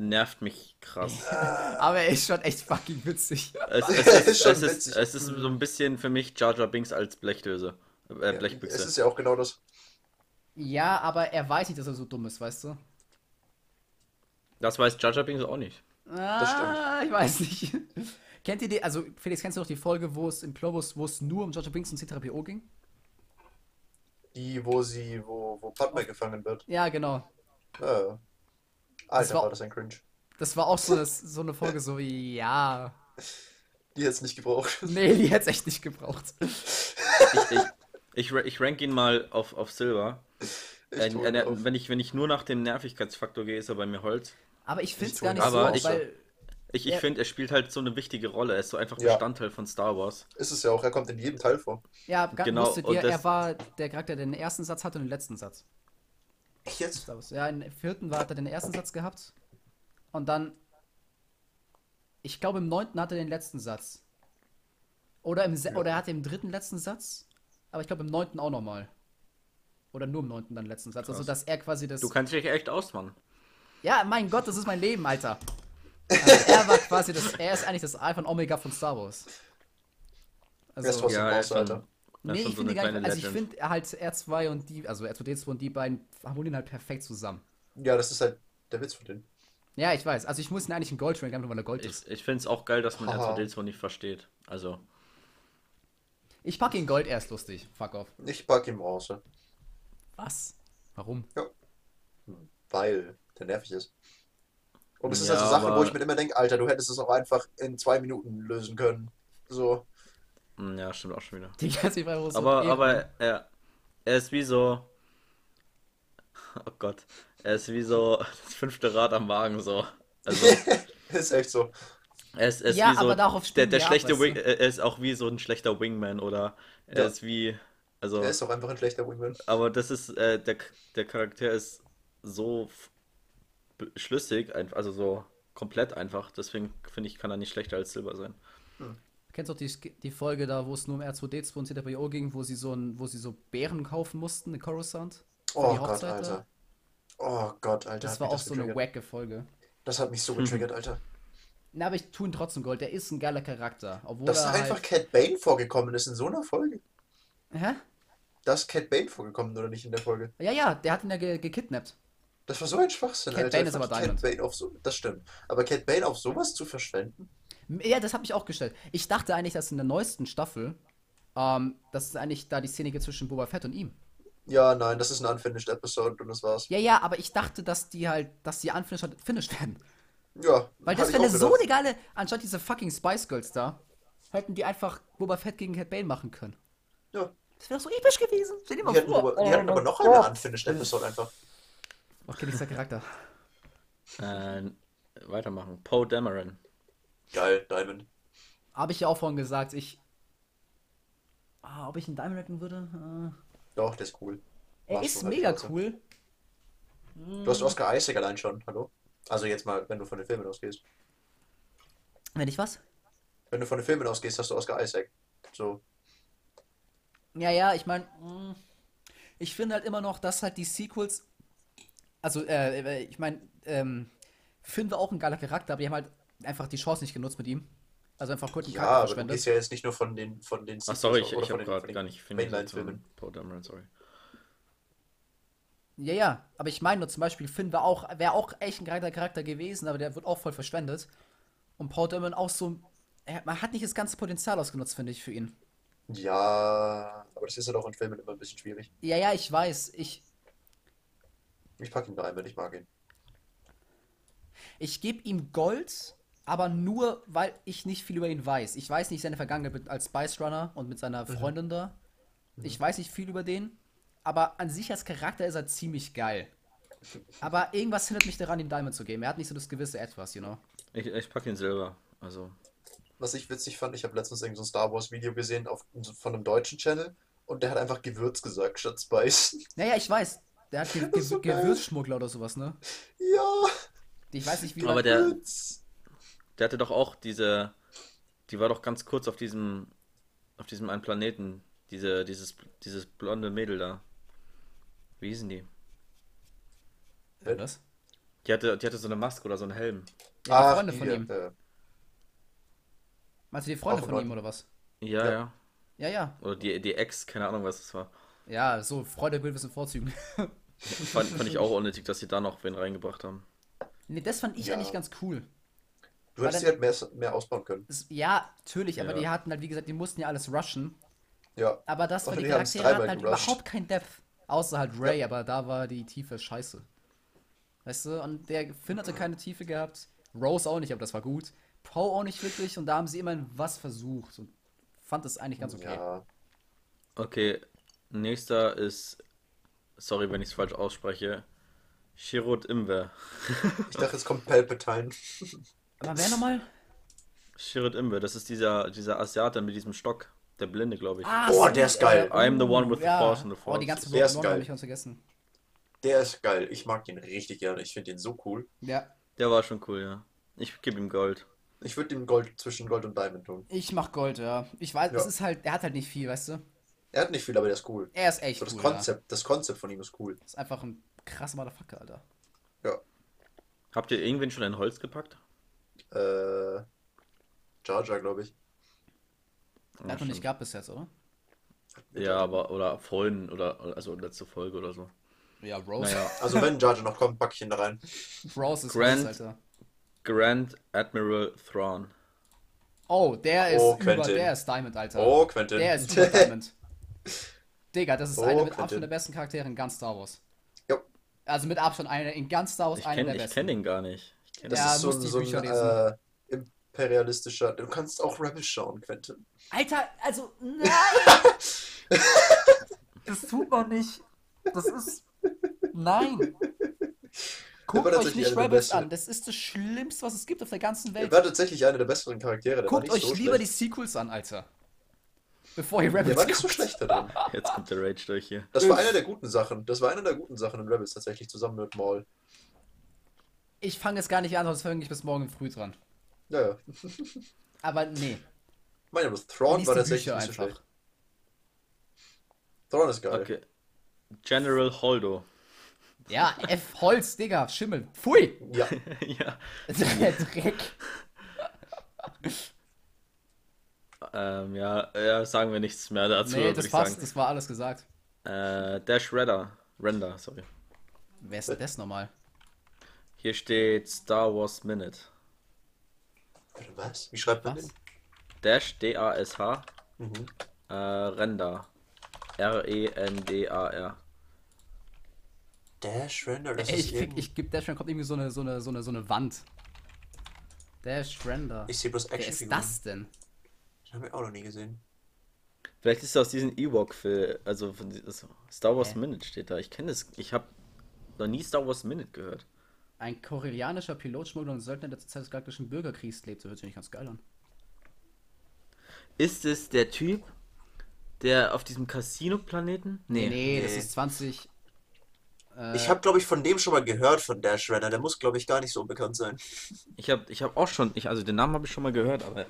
Nervt mich krass. Aber er ist schon echt fucking witzig. Es, es, Das ist, schon es, ist, witzig. es ist so ein bisschen für mich Jar Jar Binks als Blechdöse. Äh, Es Blechbüchse. ist ja auch genau das. Ja, aber er weiß nicht, dass er so dumm ist, weißt du? Das weiß Jar Jar Binks auch nicht. Ah, ich weiß nicht. Kennt ihr die, also Felix, kennst du noch die Folge, wo es im Globus, wo es nur um Jar Jar Binks und C-3PO ging? Die, wo sie, wo, wo Padme gefangen wird. Ja, genau. Äh. Alter, war- war das ein Cringe. Das war auch so, das, so eine Folge, so wie, ja. Die hätte es nicht gebraucht. Nee, die hätte es echt nicht gebraucht. Ich, ich, ich, ich rank ihn mal auf, auf Silber. Ich Äh, äh, auf. wenn, ich, wenn ich nur nach dem Nervigkeitsfaktor gehe, ist er bei mir Holz. Aber ich finde es gar nicht aber so, ich- weil. Ich, ich Ja. finde, er spielt halt so eine wichtige Rolle. Er ist so einfach Ja. Bestandteil von Star Wars. Ist es ja auch, er kommt in jedem Teil vor. Ja, Genau, das- er war der Charakter, der den ersten Satz hatte und den letzten Satz. Echt jetzt? Star Wars. Ja, im vierten war, hat er den ersten Satz gehabt. Und dann. Ich glaube, im neunten hat er den letzten Satz. Oder, im Se Ja. oder er hatte im dritten letzten Satz. Aber ich glaube, im neunten auch nochmal. Oder nur im neunten dann letzten Satz. Also, Krass. dass er quasi das. Du kannst dich echt ausmachen. Ja, mein Gott, das ist mein Leben, Alter. Also er war quasi das. Er ist eigentlich das Alpha und Omega von Star Wars. Also, trotzdem Ja, er raus, ist schon- Alter. Ist nee, schon ich so finde gar nicht. Also, ich finde halt R2 und die. Also, R2D2 und die beiden harmonieren halt perfekt zusammen. Ja, das ist halt der Witz von denen. Ja, ich weiß. Also, ich muss ihn eigentlich in Gold ranken, einfach weil er Gold ist. Ich, ich finde es auch geil, dass man Haha. R2D2 nicht versteht. Also, Ich packe ihn Gold, er ist lustig. Fuck off. Ich pack ihm Bronze. Was? Warum? Weil der nervig ist. Und es ist Ja, halt so Sache, wo ich mir immer denke, Alter, du hättest es auch einfach in zwei Minuten lösen können. So. Mm, ja, stimmt auch schon wieder. Die ganze so Aber, aber er, er ist wie so. Oh Gott. Er ist wie so das fünfte Rad am Wagen, so. Also, ist echt so. er ist, er ist Ja, wie so. aber darauf der, der ab, schlechte weißt Wing, du? er ist auch wie so ein schlechter Wingman oder er Ja. ist wie. Also, Er ist auch einfach ein schlechter Wingman. aber das ist, äh, der, der Charakter ist so schlüssig, also so komplett einfach. Deswegen finde ich, kann er nicht schlechter als Silber sein. Kennst du auch die, die Folge da, wo es nur um R2D2 und C3PO ging, wo sie so ein, wo sie so Beeren kaufen mussten in Coruscant? Oh die Gott? Alter. Oh Gott, Alter. Das war auch so eine wacke Folge. Das hat mich so getriggert, Alter. Na, aber ich tue ihn trotzdem Gold. Der ist ein geiler Charakter. Obwohl Dass er da einfach halt... Cat Bane vorgekommen ist in so einer Folge. Hä? Da ist Cat Bane vorgekommen oder nicht in der Folge? Ja, ja, der hat ihn ja ge gekidnappt. Das war so ein Schwachsinn, Cat Alter. Bane ist aber Cat Diamond. Bane auf so, das stimmt. Aber Cat Bane auf sowas zu verschwenden? Ja, das hat mich auch gestellt. Ich dachte eigentlich, dass in der neuesten Staffel, ähm, das ist eigentlich da die Szene geht zwischen Boba Fett und ihm. Ja, nein, das ist ein unfinished Episode und das war's. Ja, ja, aber ich dachte, dass die halt, dass die unfinished finished werden. Ja, Weil das ich wäre so eine geile, anstatt diese fucking Spice Girls da, hätten die einfach Boba Fett gegen Cat Bane machen können. Ja. Das wäre doch so episch gewesen. Stell dir mal Die hatten, vor. aber, die hatten aber noch eine unfinished Episode einfach. Okay, nächster Charakter. Äh, weitermachen. Poe Dameron. Geil, Diamond. Habe ich ja auch vorhin gesagt, ich. Ah, ob ich einen Diamond recken würde? Ah. Doch, der ist cool. er Machst ist halt mega trotzdem. cool. Du hast Oscar Isaac allein schon, hallo? Also jetzt mal, wenn du von den Filmen ausgehst. Wenn ich was? Wenn du von den Filmen ausgehst, hast du Oscar Isaac. So. Ja, ja, ich meine, ich finde halt immer noch, dass halt die Sequels, also, äh, ich meine, ähm, Finn war auch ein geiler Charakter, aber die haben halt einfach die Chance nicht genutzt mit ihm. Also einfach kurz Ja, Charakter aber du verschwendet. gehst ja jetzt nicht nur von den von den Ach, sorry, ich, ich habe gerade gar nicht Mainline-Filmen. Poe Dameron, sorry. Ja, ja, aber ich meine nur zum Beispiel, Finn wäre auch, wär auch echt ein geiler Charakter gewesen, aber der wird auch voll verschwendet. Und Paul Dameron auch so, er, man hat nicht das ganze Potenzial ausgenutzt, finde ich, für ihn. Ja, aber das ist halt auch in Filmen immer ein bisschen schwierig. Ja, ja, ich weiß, ich, Ich packe ihn Diamond, ich mag ihn. ich gebe ihm Gold, aber nur, weil ich nicht viel über ihn weiß. Ich weiß nicht seine Vergangenheit als Spice Runner und mit seiner Freundin da. Ich weiß nicht viel über den, aber an sich als Charakter ist er ziemlich geil. Aber irgendwas hindert mich daran, ihm Diamond zu geben. Er hat nicht so das gewisse Etwas, you know. Ich, ich pack ihn selber. Also. Was ich witzig fand, ich habe letztens irgend so ein Star Wars Video gesehen auf, von einem deutschen Channel und der hat einfach Gewürz gesagt statt Spice. Naja, ich weiß. Der hat Ge so Ge geil. Gewürzschmuggler oder sowas, ne? Ja. Ich weiß nicht, wie Aber der- Gewürz. Der hatte doch auch diese. Die war doch ganz kurz auf diesem. Auf diesem einen Planeten. Diese, dieses, dieses blonde Mädel da. Wie hießen die? Ja, was? Die hatte, die hatte so eine Maske oder so einen Helm. Ja, die Ach, Freunde von hier, ihm. äh, Meinst du die Freunde von in ihm oder was? Ja, Ja. ja. Ja, ja. Oder die, die Ex, keine Ahnung, was das war. Ja, so, Freude, Bild, Wissen, Vorzügen. Fand, fand ich auch unnötig, dass sie da noch wen reingebracht haben. nee, das fand ich Ja. eigentlich ganz cool. Du hättest die halt mehr, mehr ausbauen können. Ja, natürlich, aber Ja. die hatten halt, wie gesagt, die mussten ja alles rushen. Ja. Aber das war die Charaktere hatten halt gerusht. überhaupt kein Depth. Außer halt Ray, aber da war die Tiefe scheiße. Weißt du, und der Finn hatte keine Tiefe gehabt. Rose auch nicht, aber das war gut. Poe auch nicht wirklich und da haben sie immerhin was versucht und fand es eigentlich ganz okay. Ja. Okay, nächster ist. Sorry, wenn ich es falsch ausspreche. Shirot Imber. Ich dachte, es kommt Palpatine. Aber wer nochmal? Shirot Imber, das ist dieser, dieser Asiate mit diesem Stock. Der Blinde, glaube ich. Ah, Boah, so, der ist geil. I'm the one with the ja. force and the Oh, die force. ganze Der ist geil. habe ich ganz vergessen. Der ist geil. Ich mag den richtig gerne. Ich finde den so cool. Ja, Der war schon cool, ja. Ich gebe ihm Gold. Ich würde ihm Gold zwischen Gold und Diamond tun. ich mach Gold, ja. Ich weiß, Ja. es ist halt, er hat halt nicht viel, weißt du? Er hat nicht viel, aber der ist cool. Er ist echt So das cool. Ja. Konzept, das Konzept von ihm ist cool. Ist einfach ein krasser Motherfucker, Alter. Ja. Habt ihr irgendwen schon in Holz gepackt? Äh, Jar Jar, glaube ich. Er hat noch nicht gehabt bis jetzt, oder? Ja, aber, oder vorhin, oder, also letzte Folge oder so. Ja, Rose. Naja, Also wenn Jar Jar noch kommt, packe ich ihn da rein. Rose ist Grand- Rose, Alter. Grand Admiral Thrawn. Oh, der ist Oh, über, Quentin. der ist Diamond, Alter. Oh, Quentin. Der ist über Diamond. Digga, das ist Oh, einer mit Quentin. Abstand der besten Charaktere in ganz Star Wars. Jo. Also mit Abstand einer in ganz Star Wars Ich einer kenne der ich besten. kenn ihn gar nicht. Das Ja, ist so, ein- die so ein äh, imperialistischer. Du kannst auch Rebels schauen, Quentin. Alter, also nein! das tut man nicht. Das ist nein. Guckt euch nicht der Rebels an. Das ist das Schlimmste, was es gibt auf der ganzen Er Welt. war tatsächlich einer der besseren Charaktere. Der Guckt euch so lieber die schlecht. Sequels an, Alter. Bevor ihr Der Rebels war nicht so schlecht da drin. Jetzt kommt der Rage durch hier. Das war einer der guten Sachen. Das war einer der guten Sachen in Rebels tatsächlich zusammen mit Maul. Ich fange jetzt gar nicht an, sonst fange ich bis morgen früh dran. Ja, ja. Aber nee. Meine aber Thrawn war tatsächlich nicht so einfach. schlecht. Thrawn ist geil. Okay. General Holdo. Ja, F. Holz, Digga, Schimmel. Pfui! Ja. ja. Der Dreck. Ähm, ja, ja, sagen wir nichts mehr dazu, nee, das ich passt, sagen. das war alles gesagt. Äh, Dash Redder. Render, sorry. Wer ist denn das nochmal? Hier steht Star Wars Minute. Warte, Was? Wie schreibt man Was? den? Dash D-A-S-H. Mhm. Äh, Render. E R-E-N-D-A-R. Dash Render, das Ey, ist ich, krieg, ich geb Dash, dann kommt irgendwie so eine, so eine, so eine, so eine Wand. Dash Render. Ich sehe bloß Wer ist Actionfiguren. das denn? Das haben wir auch noch nie gesehen. Vielleicht ist es aus diesem Ewok-Film, also von also Star Wars Hä? Minute steht da. Ich kenne das, ich habe noch nie Star Wars Minute gehört. Ein korellianischer Pilotschmuggler und Söldner, der zur Zeit des galaktischen Bürgerkriegs lebt. So hört sich nicht ganz geil an. Ist es der Typ, der auf diesem Casino-Planeten? Nee, Nee. das Nee. ist 20. Äh, Ich habe, glaube ich, von dem schon mal gehört, von Dash Render. Der muss, glaube ich, gar nicht so bekannt sein. Ich habe ich hab auch schon, ich, also den Namen habe ich schon mal gehört, aber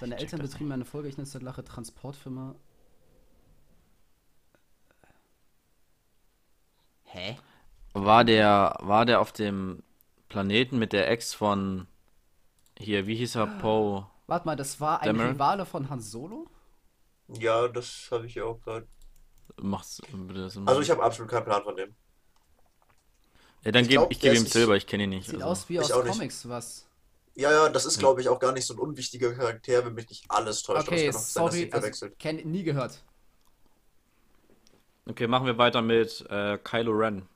Seine Eltern das betrieben eine folgerichtige Lache Transportfirma. Hä? War der, war der auf dem Planeten mit der Ex von hier, wie hieß er, Poe? Warte mal, das war ein Dameron? Rivale von Han Solo? Ja, das habe ich ja auch gerade. Mach's bitte so Also ich habe absolut keinen Plan von dem. Ja, dann ich gebe glaub, ich gebe der ihm ist- Silber, ich kenne ihn nicht. Sieht also. aus wie Ich aus auch nicht. Comics, was. Ja, ja, das ist, glaube ich, auch gar nicht so ein unwichtiger Charakter, wenn mich nicht alles täuscht. Okay, Aber es kann auch sein, dass sorry, ich also, verwechselt. kenn, nie gehört. Okay, machen wir weiter mit äh, Kylo Ren.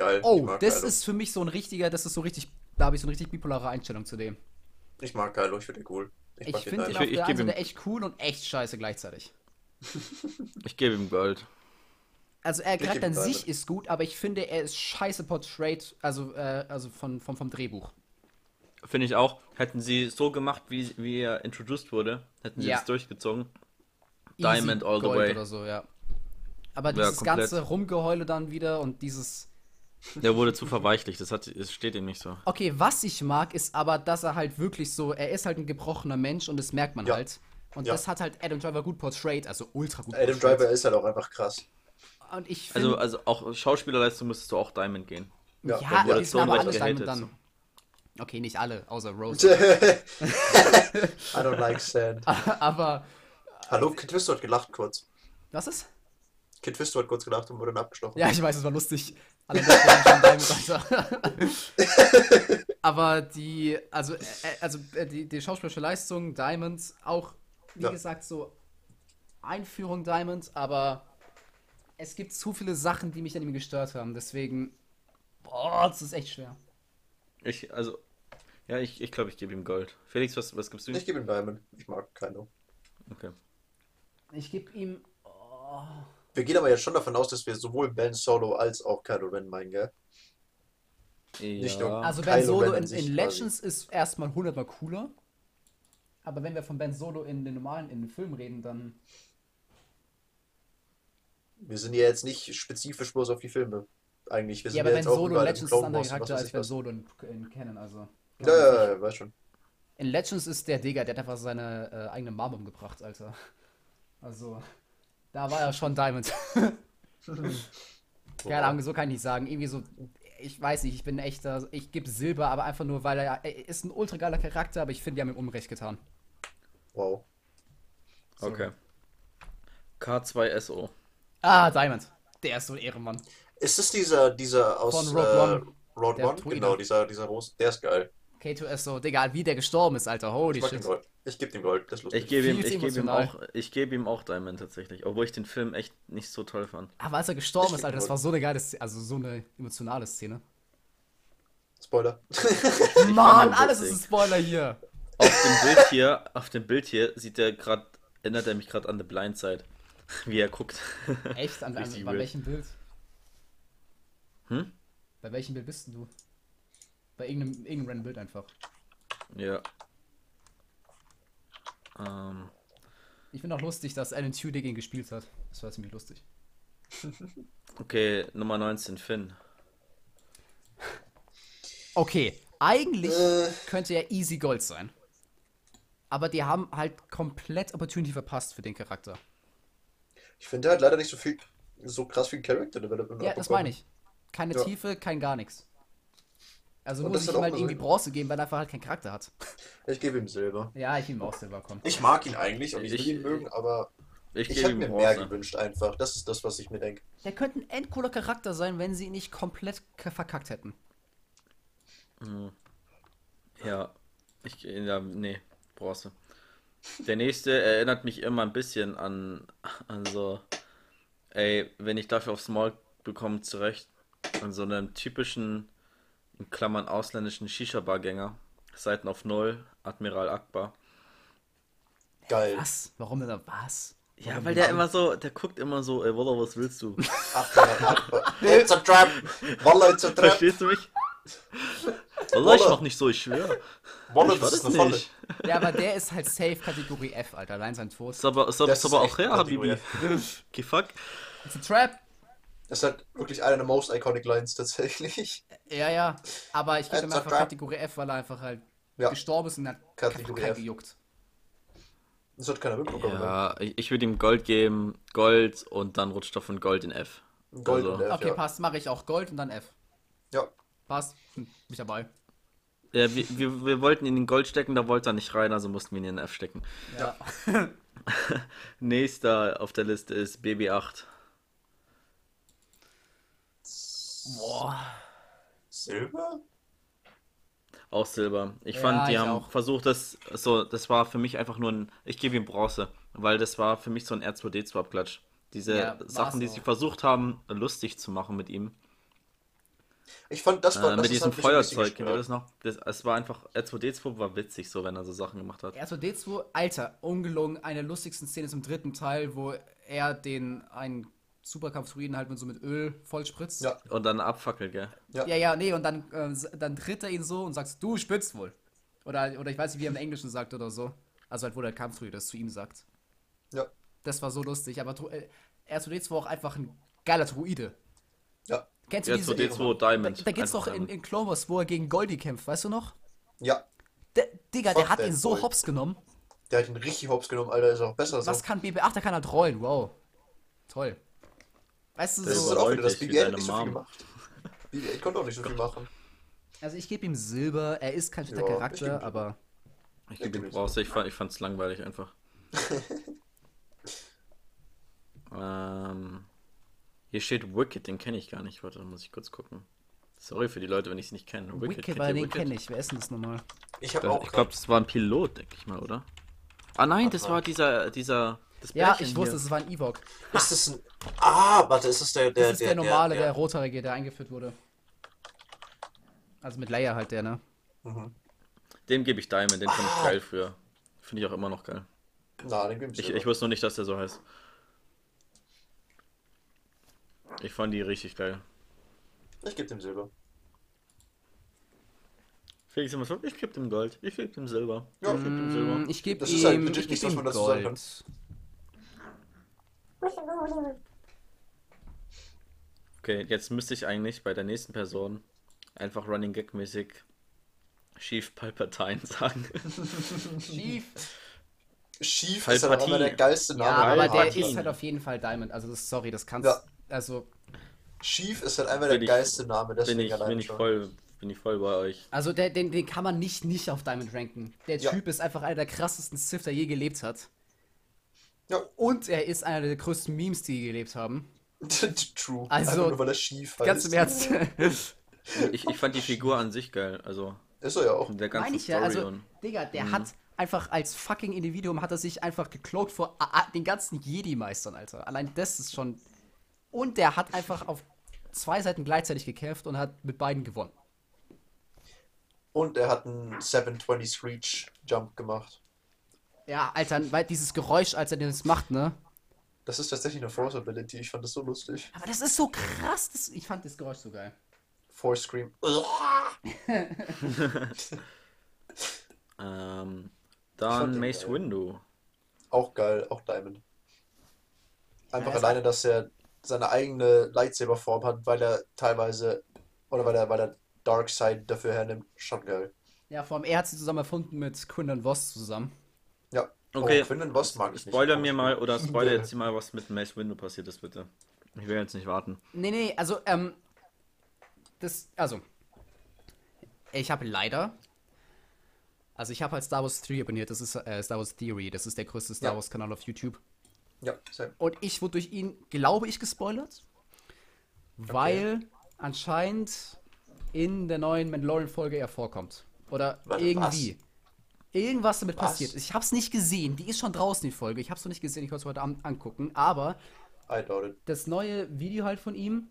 Geil. Ich Oh, das Kylo. ist für mich so ein richtiger, das ist so richtig, da habe ich so eine richtig bipolare Einstellung zu dem. Ich mag Kylo, ich finde ihn cool. Ich den finde den Dynamite. auf Ich- der ich Seite echt cool und echt scheiße gleichzeitig. Ich gebe ihm Gold. Also er Charakter an sich ist gut, aber ich finde, er ist scheiße portrayed, also, äh, also von, vom, vom Drehbuch. Finde ich auch. Hätten sie so gemacht, wie, wie er introduced wurde, hätten sie Ja. das durchgezogen. Easy Diamond all the Gold way. oder so, ja. Aber Ja, dieses komplett. ganze Rumgeheule dann wieder und dieses. Der wurde zu verweichlicht, das, hat, das steht ihm nicht so. Okay, was ich mag, ist aber, dass er halt wirklich so, er ist halt ein gebrochener Mensch und das merkt man Ja. halt. Und Ja. das hat halt Adam Driver gut portrayed, also ultra gut Adam portrayed. Driver ist halt auch einfach krass. Und ich finde, Also, also auch Schauspielerleistung müsstest du auch Diamond gehen. Ja, ja, die sind aber alle Diamond dann. Okay, nicht alle, außer Rose. I don't like sand. aber, Hallo, Kid Fisto hat gelacht kurz. was ist? Kid Fisto hat kurz gelacht und wurde dann abgestochen. Ja, ich weiß, es war lustig. Schon Diamond, Alter. Aber die, also, äh, also äh, die, die schauspielerische Leistung, Diamond, auch, wie Ja. gesagt, so Einführung Diamond, aber es gibt zu viele Sachen, die mich an ihm gestört haben. Deswegen, boah, das ist echt schwer. Ich, also, ja, ich ich, glaube, ich gebe ihm Gold. Felix, was, was gibst du ihm? Ich gebe ihm Diamond. Ich mag Kylo. Okay. Ich gebe ihm. Oh, Wir gehen aber jetzt schon davon aus, dass wir sowohl Ben Solo als auch Kylo Ren meinen, gell? Nicht nur- also Kylo Ben Solo Ren an in, in quasi. Legends ist erstmal hundertmal cooler. Aber wenn wir von Ben Solo in den normalen, in den Film reden, dann. Wir sind ja jetzt nicht spezifisch bloß auf die Filme. Eigentlich. Wir sind Ja, aber Ben jetzt Solo in Legends ist ein anderer Charakter als Ben. Solo in, in Canon, also. Ja, ja, ja, weiß schon. In Legends ist der Digger, der hat einfach seine äh, eigene Mom umgebracht, Alter. Also, da war er schon Diamond. Keine Ahnung, so kann ich nicht sagen. Irgendwie so, ich weiß nicht, ich bin echter, ich gebe Silber, aber einfach nur, weil er, er ist ein ultra geiler Charakter, aber ich finde, die haben ihm Unrecht getan. Wow. So. Okay. K2SO. Ah, Diamond. Der ist so ein Ehrenmann. Ist es dieser, dieser aus Von Rogue äh, One. Der One? Genau, dieser, dieser Rose. Der ist geil. K2S so, Digga, wie der gestorben ist, Alter. Holy Ich shit. Gold. Ich gebe dem Gold. Das ist lustig. Ich gebe ihm, ich gebe ihm auch, ich gebe ihm auch Diamond tatsächlich, obwohl ich den Film echt nicht so toll fand. Aber als er gestorben Ich ist, Alter, das war so eine geile, Szene, also so eine emotionale Szene. Spoiler. Mann, alles ist ein Spoiler hier. Auf dem Bild hier, auf dem Bild hier sieht er gerade, erinnert er mich gerade an The Blind Side, wie er guckt. Echt? An, an, bei welchem Bild? Hm? Bei welchem Bild bist denn du? Bei irgendeinem, irgendeinem random Bild einfach. Ja. Ähm, Ich finde auch lustig, dass Alan Tudyk ihn gespielt hat. Das war ziemlich lustig. okay, Nummer 19, Finn. Okay, eigentlich Äh. könnte er easy Gold sein. Aber die haben halt komplett Opportunity verpasst für den Charakter. Ich finde, der hat leider nicht so viel, so krass viel Character Development Ja, das meine ich. Keine Ja. Tiefe, kein gar nichts. Also Und muss ich ihm halt irgendwie Bronze geben, weil er einfach halt keinen Charakter hat. Ich gebe ihm Silber. Ja, ich ihm auch Silber kommen. Ich mag ihn eigentlich und ich, Ich- will ihn mögen, aber Ich ich gebe hätte ihm mir mehr Bronze. gewünscht einfach. Das ist das, was ich mir denke. Der könnte ein endcooler Charakter sein, wenn sie ihn nicht komplett verkackt hätten. Ja, ich, ja, nee, Bronze. Der nächste erinnert mich immer ein bisschen an, an so, ey, wenn ich dafür aufs Maul bekomme, zurecht, an so einem typischen, in Klammern ausländischen Shisha-Bar-Gänger, Seiten auf Null, Admiral Akbar. Geil. Was? Warum denn da was? Ja, weil der immer so, der guckt immer so, ey, Wallah, was willst du? It's a trap! Wallah, it's a trap! Verstehst du mich? Wallah, ich mach nicht so, ich schwöre. Wallah, Ich das ist eine Falle. nicht. Ja, aber der ist halt safe Kategorie F, Alter. Allein sein Tod. Ist aber, ist aber, Das ist aber auch her, Habibi. Geh fuck. It's a Trap. Das ist halt wirklich eine der most iconic Lines tatsächlich. Ja, ja. Aber ich gebe ihm einfach. Kategorie F, weil er einfach halt Ja. gestorben ist und hat Kategorie F. gejuckt. Das hat keiner mitbekommen. ne? Ja, ich, ich würde ihm Gold geben, Gold und dann rutscht er von Gold in F. Gold Also- und F, Okay, ja. passt. Mache ich auch Gold und dann F. Ja. Passt. Hm, bin ich dabei. Ja, wir, wir, wir wollten ihn in Gold stecken, da wollte er nicht rein, also mussten wir ihn in F stecken. Ja. Nächster auf der Liste ist BB8. Boah. Silber? Auch Silber. Ich Ja, fand, die ich haben auch. versucht, das so, das war für mich einfach nur ein, ich gebe ihm Bronze, weil das war für mich so ein R2D2-Abklatsch. Diese Ja, Sachen, die auch. sie versucht haben, lustig zu machen mit ihm. Ich fand, das war Äh, das mit diesem halt Feuerzeug, gestört. das noch? Das, es war einfach, R2D2 war witzig so, wenn er so Sachen gemacht hat. R2D2, Alter, ungelungen, eine der lustigsten Szenen ist im dritten Teil, wo er den einen Superkampf-Druiden halt mit so mit Öl vollspritzt. Ja. Und dann abfackelt, gell? Ja. Ja, ja, nee, und dann, s- dann tritt er ihn so und sagt, du spitzt wohl. Oder, oder ich weiß nicht, wie er im Englischen sagt oder so. Also halt, wo der Kampfdruide das zu ihm sagt. Ja. Das war so lustig, aber äh, R2D2 war auch einfach ein geiler Druide. Ja. Kennst du diese... R2D2 Diamond. Da, da geht's doch in, in Clone Wars, wo er gegen Goldie kämpft, weißt du noch? Ja. Der, Digga, der Fuck hat that ihn so boy. hops genommen. Der hat ihn richtig hops genommen, Alter. Ist auch besser so. Was kann BB8? Der kann halt rollen, wow. Toll. Weißt du, Das ist so... auch wieder das BB-8 deine nicht so viel Mom. gemacht. BB-8 konnte auch nicht so viel machen. Also ich gebe ihm Silber, er ist kein schlechter Ja, ich Charakter, geb- aber... Ich gebe ihm raus, ich, fand, ich fand's langweilig einfach. ähm, hier steht Wicked, den kenne ich gar nicht. Warte, da muss ich kurz gucken. Sorry für die Leute, wenn ich es nicht kenne. Wicked, kennt weil den Wicked? kenne ich. Wer ist denn das nochmal? Ich habe auch. Ich glaube, das war ein Pilot, denke ich mal, oder? Ah nein, das war dieser, dieser, das Ja, Bärchen ich wusste, hier. es war ein Ewok. Ist das ein. Ah, warte, ist das der. der Das ist der, normale, der, der, rothaarige, der eingeführt wurde. Also mit Leia halt der, ne? Mhm. Dem gebe ich Diamond, den fand ich Ah. geil früher. Finde ich auch immer noch geil. Na, den gibt's Ich, ja. ich wusste nur nicht, dass der so heißt. Ich fand die richtig geil. Ich gebe dem Silber. Felix immer so, ich gebe dem Gold, ich gebe dem Silber, ich gebe dem Silber. Mm, Ich gebe Das ihm, ist halt ich geb ihm dazu sagen Gold. Okay, jetzt müsste ich eigentlich bei der nächsten Person einfach Running Gag mäßig Chief Palpatine sagen. Schief. Schief ist halt auch immer der Palpatine. geilste Name. Ja, aber der Palpatine. ist halt auf jeden Fall Diamond. Also das, sorry, das kannst... Ja. Also, Schief ist halt einfach der Bin ich- geilste Name. bin Deswegen ich, alleine bin ich voll, bin ich voll bei euch. also der, den, den kann man nicht nicht auf Diamond ranken. Der Ja. Typ ist einfach einer der krassesten Sith, der je gelebt hat. Ja, Und er ist einer der größten Memes, die gelebt haben. true. Also, einfach nur weil er schief heißt. Ganz im Ernst. Ich, ich fand die Figur an sich geil, also Ist er ja auch. der ganze Meine ich ja, Story also, und Digga, der Mhm. hat einfach als fucking Individuum hat er sich einfach gecloakt vor a- a- den ganzen Jedi-Meistern, Alter. Allein das ist schon. Und der hat einfach auf zwei Seiten gleichzeitig gekämpft und hat mit beiden gewonnen. Und er hat einen 720 Reach Jump gemacht. Ja, Alter, weil dieses Geräusch, als er das macht, ne? Das ist tatsächlich eine Force Ability. Ich fand das so lustig. Aber das ist so krass. Das, ich fand das Geräusch so geil. Force Scream. ähm, dann Mace geil. Windu. Auch geil, auch Diamond. Einfach Ja, alleine, dass er seine eigene Lightsaber-Form hat, weil er teilweise, oder weil er, weil er Darkseid dafür hernimmt. Schon geil. Ja, vor allem er hat sie zusammen erfunden mit Quinlan Voss zusammen. Okay. Oh, Quinlan Voss mag ich nicht. Spoiler mir mal oder spoiler jetzt mal, was mit Mace Windu passiert ist, bitte. Ich will jetzt nicht warten. Nee, nee, also, ähm. Das, also. Ich habe leider. Also, ich habe halt Star Wars 3 abonniert. Das ist äh, Star Wars Theory. Das ist der größte Star Ja. Wars-Kanal auf YouTube. Ja, same. Und ich wurde durch ihn, glaube ich, gespoilert. Weil anscheinend in der neuen Mandalorian-Folge er vorkommt. Oder Warte, irgendwie. Irgendwas damit Was? passiert. Ich habe es nicht gesehen. Die ist schon draußen, die Folge. Ich habe es noch nicht gesehen. Ich wollte es heute Abend angucken. Aber das neue Video halt von ihm,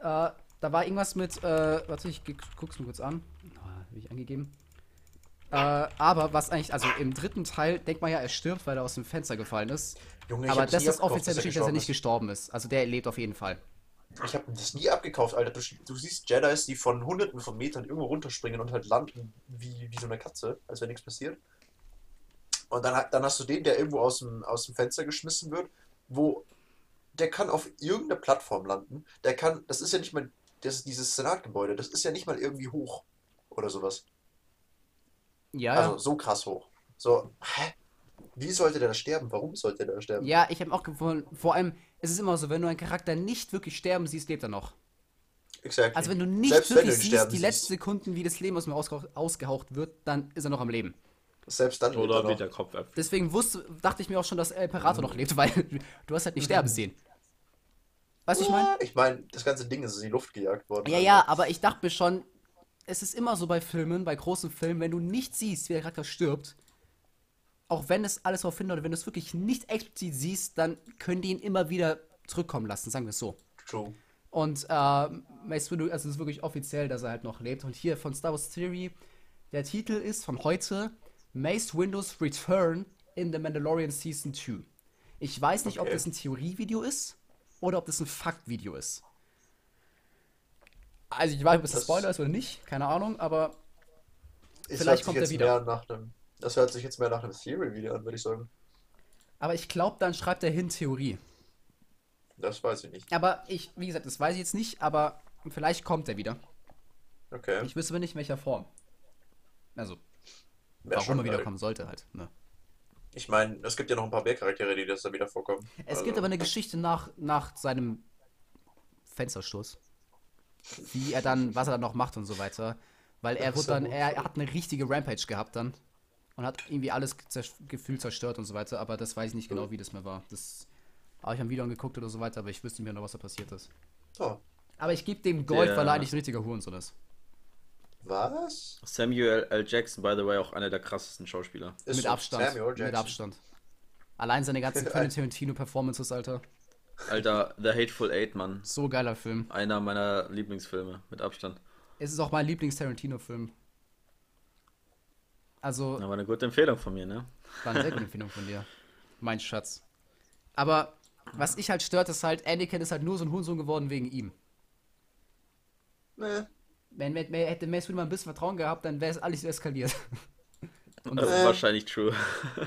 äh, da war irgendwas mit, äh, warte, ich guck's mir kurz an. Ah, Hab ich angegeben. Äh, aber was eigentlich, also im dritten Teil denkt man ja, er stirbt, weil er aus dem Fenster gefallen ist. Junge, ich aber das ist offiziell bestätigt, dass er nicht gestorben ist. Also der lebt auf jeden Fall. Ich habe das nie abgekauft, Alter. Du, du siehst Jedis, die von hunderten von Metern irgendwo runterspringen und halt landen wie, wie so eine Katze, als wenn nichts passiert. Und dann, dann hast du den, der irgendwo aus dem, aus dem Fenster geschmissen wird, wo der kann auf irgendeiner Plattform landen. Der kann, das ist ja nicht mal, das, dieses Senatgebäude, das ist ja nicht mal irgendwie hoch oder sowas. Ja, Also so krass hoch. So, hä? Wie sollte der da sterben? Warum sollte der da sterben? ja, ich habe auch gefunden, vor allem, es ist immer so, wenn du einen Charakter nicht wirklich sterben siehst, lebt er noch. Exactly. Also wenn du nicht Selbst du wirklich siehst, die siehst. letzten Sekunden, wie das Leben aus ihm ausgehaucht, wird, dann ist er noch am Leben. Selbst dann er Oder wie noch. der Kopf ab. Deswegen wusste, dachte ich mir auch schon, dass El Imperator noch lebt, weil du hast halt nicht sterben sehen. Weißt du, ich meine? Ich meine, das ganze Ding ist in die Luft gejagt worden. Ja, also. ja, aber ich dachte mir schon, es ist immer so bei Filmen, bei großen Filmen, wenn du nicht siehst, wie der Charakter stirbt, auch wenn es alles darauf hindeutet, wenn du es wirklich nicht explizit siehst, dann können die ihn immer wieder zurückkommen lassen, sagen wir es so. True. Und äh, Mace Windu, also es ist wirklich offiziell, dass er halt noch lebt. Und hier von Star Wars Theory, der Titel ist von heute Mace Windows Return in The Mandalorian Season 2. Ich weiß nicht, ob Okay. das ein Theorievideo ist oder ob das ein Faktvideo ist. Also ich weiß nicht, ob es ein Das- Spoiler ist oder nicht, keine Ahnung, aber Vielleicht kommt er wieder. Mehr nach einem, das hört sich jetzt mehr nach einem Theory-Video an, würde ich sagen. aber ich glaube, dann schreibt er hin Theorie. Das weiß ich nicht. Aber ich, wie gesagt, das weiß ich jetzt nicht, aber vielleicht kommt er wieder. Okay. Ich wüsste aber nicht, in welcher Form. Also, Wär warum er wiederkommen sollte halt. Ne? Ich meine, es gibt ja noch ein paar mehr Charaktere, die das da wieder vorkommen. Es Also, gibt aber eine Geschichte nach, nach seinem Fensterstoß. Wie er dann, was er dann noch macht und so weiter. Weil er wurde dann, er hat eine richtige Rampage gehabt dann. Und hat irgendwie alles gefühlt zerstört und so weiter. Aber das weiß ich nicht genau, wie das mehr war. Das habe ich am Video angeguckt oder so weiter, aber ich wüsste nicht mehr noch, was da passiert ist. Oh, Aber ich gebe dem Gold, Der- weil er eigentlich ein richtiger Hurensohn ist. was? Samuel L. Jackson, by the way, auch einer der krassesten Schauspieler. Ist mit so Abstand. Samuel Mit. Abstand. Allein seine ganzen Quentin Tarantino-Performances, Alter. Alter, The Hateful Eight, Mann. So geiler Film. Einer meiner Lieblingsfilme, mit Abstand. Es ist auch mein Lieblings-Tarantino-Film. Also, Aber eine gute Empfehlung von mir, ne? war eine sehr gute Empfehlung von dir. Mein Schatz. Aber was ich halt stört, ist halt, Anakin ist halt nur so ein Hurensohn geworden wegen ihm. Nee. Wenn, wenn, wenn hätte Mace Windu mal ein bisschen Vertrauen gehabt, dann wäre es alles eskaliert. Und Das ist wahrscheinlich true.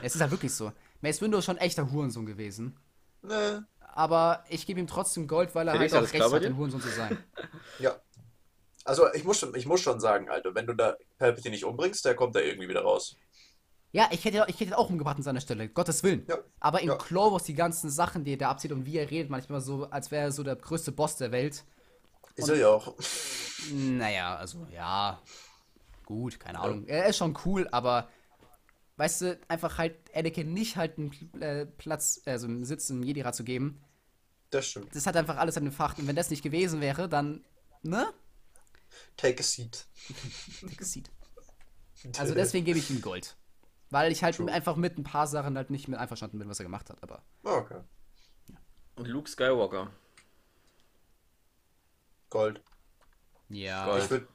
es ist halt wirklich so. Mace Windu ist schon echter Hurensohn gewesen. Nee. Aber ich gebe ihm trotzdem Gold, weil er Felix, halt auch recht hat, ein Hurensohn zu sein. Ja. Also ich muss schon, ich muss schon sagen, Alter, wenn du da Palpatine nicht umbringst, der kommt da irgendwie wieder raus. Ja, ich hätte, ich hätte auch umgebracht an seiner Stelle, Gottes Willen. Ja. Aber in Ja. Clone Wars die ganzen Sachen, die er da abzieht und wie er redet, manchmal so, als wäre er so der größte Boss der Welt. Ist er ja auch. Naja, also ja, gut, keine Ahnung. Er ist schon cool, aber weißt du, einfach halt Anakin nicht halt einen äh, Platz, also einen Sitz im Jedi-Rat zu geben, Das stimmt. das hat einfach alles an den Fach. Und wenn das nicht gewesen wäre, dann, ne? Take a seat. Sieht. Also deswegen gebe ich ihm Gold. Weil ich halt True. einfach mit ein paar Sachen halt nicht mit einverstanden bin, was er gemacht hat, aber. Ah, Okay. Und Luke Skywalker. Gold. Ja. Gold. Ich würd,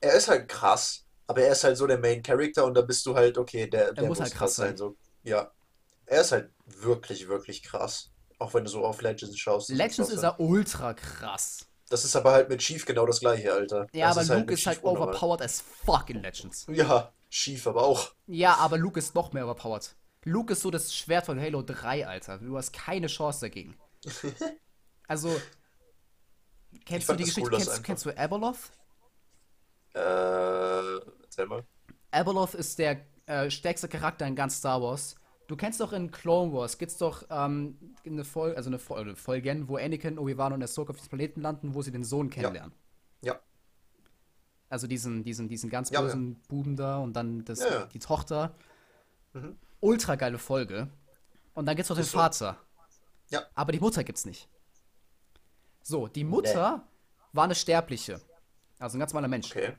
er ist halt krass, aber er ist halt so der Main Character und da bist du halt, okay, der, der muss halt krass sein. So. Ja. Er ist halt wirklich, wirklich krass. Auch wenn du so auf Legends schaust. Legends ist er ultra krass. Das ist aber halt mit Chief genau das gleiche, Alter. Ja, das aber ist Luke ist halt Chief unnormal. overpowered as fuck in Legends. Ja, Chief aber auch. Ja, aber Luke ist noch mehr overpowered. Luke ist so das Schwert von Halo 3, Alter. Du hast keine Chance dagegen. Also, kennst du fand die Geschichte? cool, kennst, kennst du Abeloth? Äh, erzähl mal. Abeloth ist der äh, stärkste Charakter in ganz Star Wars. Du kennst doch in Clone Wars, gibt's doch ähm, eine Folge, also eine, Fol- eine Folge, wo Anakin, Obi-Wan und Ahsoka auf diesem Planeten landen, wo sie den Sohn kennenlernen. Ja. Also diesen, diesen, diesen ganz Ja, bösen Buben da und dann das, Ja, ja. die Tochter. Mhm. Ultra geile Folge. Und dann gibt's noch den so. Vater. Ja. Aber die Mutter gibt's nicht. So, die Mutter war eine Sterbliche. Also ein ganz normaler Mensch. Okay.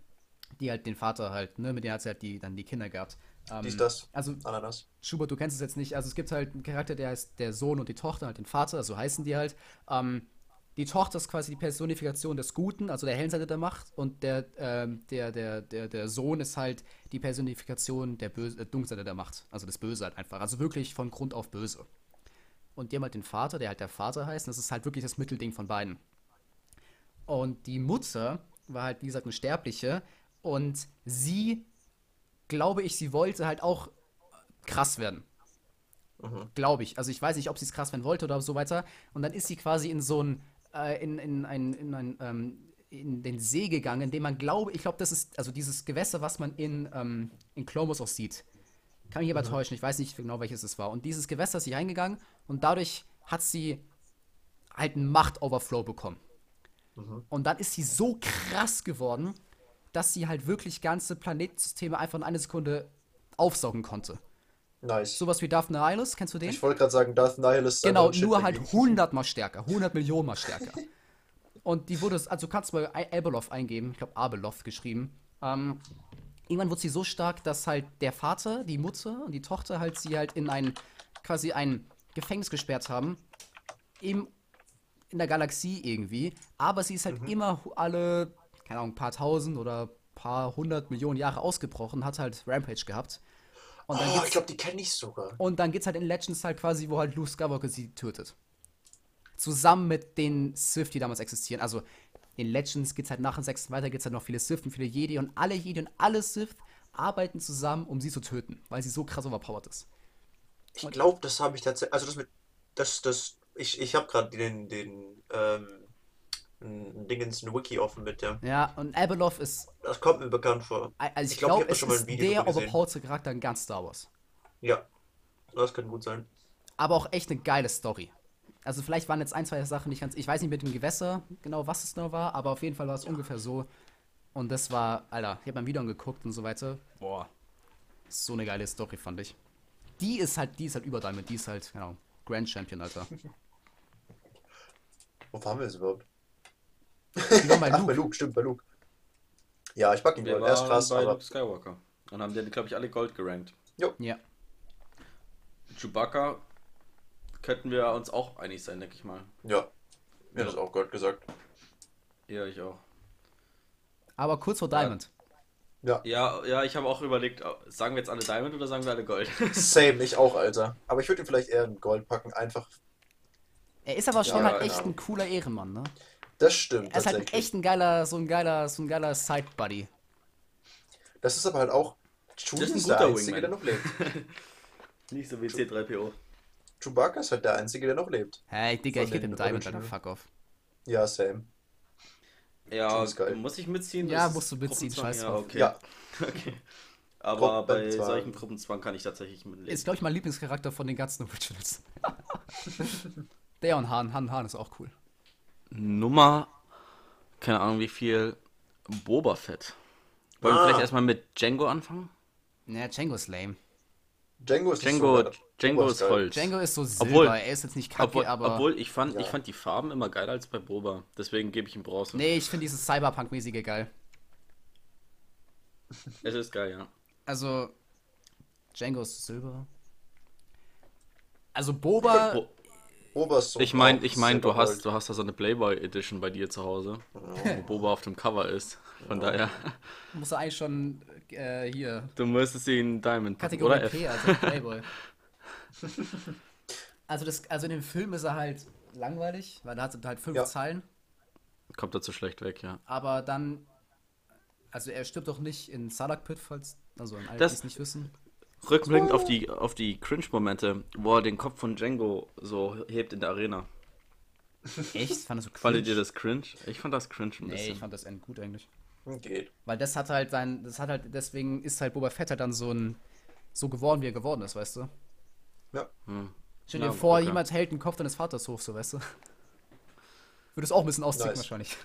Die halt den Vater halt, ne, mit der hat sie halt die, dann die Kinder gehabt. Ähm, Dies, das. Also, Ananas. Schubert, du kennst es jetzt nicht. Also es gibt halt einen Charakter, der heißt der Sohn und die Tochter, halt den Vater, so heißen die halt. Ähm, die Tochter ist quasi die Personifikation des Guten, also der hellen Seite der Macht, und der, ähm, der, der, der, der Sohn ist halt die Personifikation der Böse, äh, Dunkelseite der Macht, also das Böse halt einfach. Also wirklich von Grund auf böse. Und die haben halt den Vater, der halt der Vater heißt, und das ist halt wirklich das Mittelding von beiden. Und die Mutter war halt, wie gesagt, eine Sterbliche, und sie, glaube ich, sie wollte halt auch krass werden. Mhm. Glaube ich. Also ich weiß nicht, ob sie es krass werden wollte oder so weiter. Und dann ist sie quasi in so ein, äh, in, in ein, in ein, ähm, in den See gegangen, in dem man glaube, ich glaube, das ist, also dieses Gewässer, was man in, ähm, in Clomus auch sieht. Kann mich aber täuschen, ich weiß nicht genau, welches es war. Und dieses Gewässer ist sie reingegangen und dadurch hat sie halt einen Macht-Overflow bekommen. Und dann ist sie so krass geworden, dass sie halt wirklich ganze Planetensysteme einfach in einer Sekunde aufsaugen konnte. Nice. Sowas wie Darth Nihilus, kennst du den? Ich wollte gerade sagen, Darth Nihilus ist Genau, nur halt dagegen. 100 mal stärker, 100 Millionen mal stärker. Und die wurde, also du kannst mal I- Abeloth eingeben, ich glaube Abeloth geschrieben. Ähm, irgendwann wurde sie so stark, dass halt der Vater, die Mutter und die Tochter halt sie halt in ein, quasi ein Gefängnis gesperrt haben. Im in der Galaxie irgendwie, aber sie ist halt immer hu- alle, keine Ahnung, ein paar tausend oder paar hundert Millionen Jahre ausgebrochen, hat halt Rampage gehabt. Und dann, Oh, ich glaube, die kenne ich sogar. und dann geht's halt in Legends halt quasi, wo halt Luke Skywalker sie tötet. Zusammen mit den Sith, die damals existieren. Also in Legends geht's halt nach dem sechsten weiter, geht's halt noch viele Sith und viele Jedi und alle Jedi und alle Sith arbeiten zusammen, um sie zu töten, weil sie so krass overpowered ist. Ich glaube, das habe ich tatsächlich. Also das mit. Das, das. Ich, ich habe gerade den, den, ähm, ein Dingens, ein Wiki offen mit dem. Ja, und Abeloth ist Das kommt mir bekannt vor. Also ich, Ich glaub, ich glaube, da es schon mal ist ein Video der overpoweredste Charakter in ganz Star Wars. Ja. Das kann gut sein. Aber auch echt eine geile Story. Also vielleicht waren jetzt ein, zwei Sachen nicht ganz... Ich weiß nicht mit dem Gewässer genau, was es genau war, aber auf jeden Fall war es ungefähr so. Und das war, Alter, ich habe mein Video angeguckt und so weiter. Boah. So eine geile Story, fand ich. Die ist halt, die ist halt über Diamond, die ist halt, genau, Grand Champion, Alter. Wo waren wir jetzt überhaupt? Die war bei Ach, bei Luke. Stimmt, bei Luke. Ja, ich pack ihn Wir wohl. Er ist waren krass, bei aber. Luke Skywalker. Und haben die, glaube ich, alle Gold gerankt. Ja. Chewbacca könnten wir uns auch einig sein, denke ich mal. Ja. Mir hat das auch Gold gesagt. Ja, ich auch. Aber kurz vor Diamond. Ja. Ja, ja, ich habe auch überlegt, sagen wir jetzt alle Diamond oder sagen wir alle Gold? Same, ich auch, Alter. Aber ich würde ihn vielleicht eher in Gold packen, einfach. Er ist aber schon Ja, halt echt ein cooler Ehrenmann, ne? Das stimmt. Er ist halt echt ein geiler, so ein geiler, so ein geiler Side-Buddy. Das ist aber halt auch. Chewie Das ist der Einzige, Wingman. der noch lebt. Nicht so wie C3PO. Chewbacca ist halt der Einzige, der noch lebt. Hey, Digga, ich gebe den ihm Diamond, Original. fuck off. Ja, same. Ja, ist geil. muss ich mitziehen? Ja, musst du mitziehen, Gruppenzwang? scheiß Ja, okay. Ja. okay. Aber bei solchen Gruppenzwang kann ich tatsächlich mitleben. Ist, glaube ich, mein Lieblingscharakter von den ganzen Originals. Der und Han. Han, Han ist auch cool. Nummer, keine Ahnung wie viel, Boba Fett. Wollen wir Ah. vielleicht erstmal mit Django anfangen? Naja, Django ist lame. Django ist Django, so. Django ist. Holz. Django ist so silber, Obwohl- er ist jetzt nicht kacke, Obwohl, aber... obwohl ich fand, Ja. ich fand die Farben immer geiler als bei Boba. Deswegen gebe ich ihm Bronze. nee, ich finde dieses Cyberpunk-mäßige geil. Es ist geil, ja. Also, Django ist silber. Also Boba... Bo So ich meine, ich mein, du hast, du hast da so eine Playboy Edition bei dir zu Hause, wo Boba auf dem Cover ist. Von daher, muss er eigentlich schon äh, hier... du müsstest ihn Diamond packen, Kategorie oder F. P, also Playboy. also, das, also in dem Film ist er halt langweilig, weil da hat er halt fünf Ja. Zeilen. Kommt dazu schlecht weg, ja. Aber dann, also er stirbt doch nicht in Salak Pit, falls, also an alle, die Das- es nicht wissen. Rückblickend auf die, auf die Cringe-Momente, wo er den Kopf von Django so hebt in der Arena. Echt? Fand das so cringe? Fandet ihr das cringe? Ich fand das cringe ein Nee, bisschen. ich fand das end gut eigentlich. Geht. Weil das hat halt sein, das hat halt, deswegen ist halt Boba Fett halt dann so ein, so geworden, wie er geworden ist, weißt du? Ja. Hm. Stell dir Ja, vor, okay. jemand hält den Kopf deines Vaters hoch, so weißt du? Würde es auch ein bisschen ausziehen Nice. wahrscheinlich.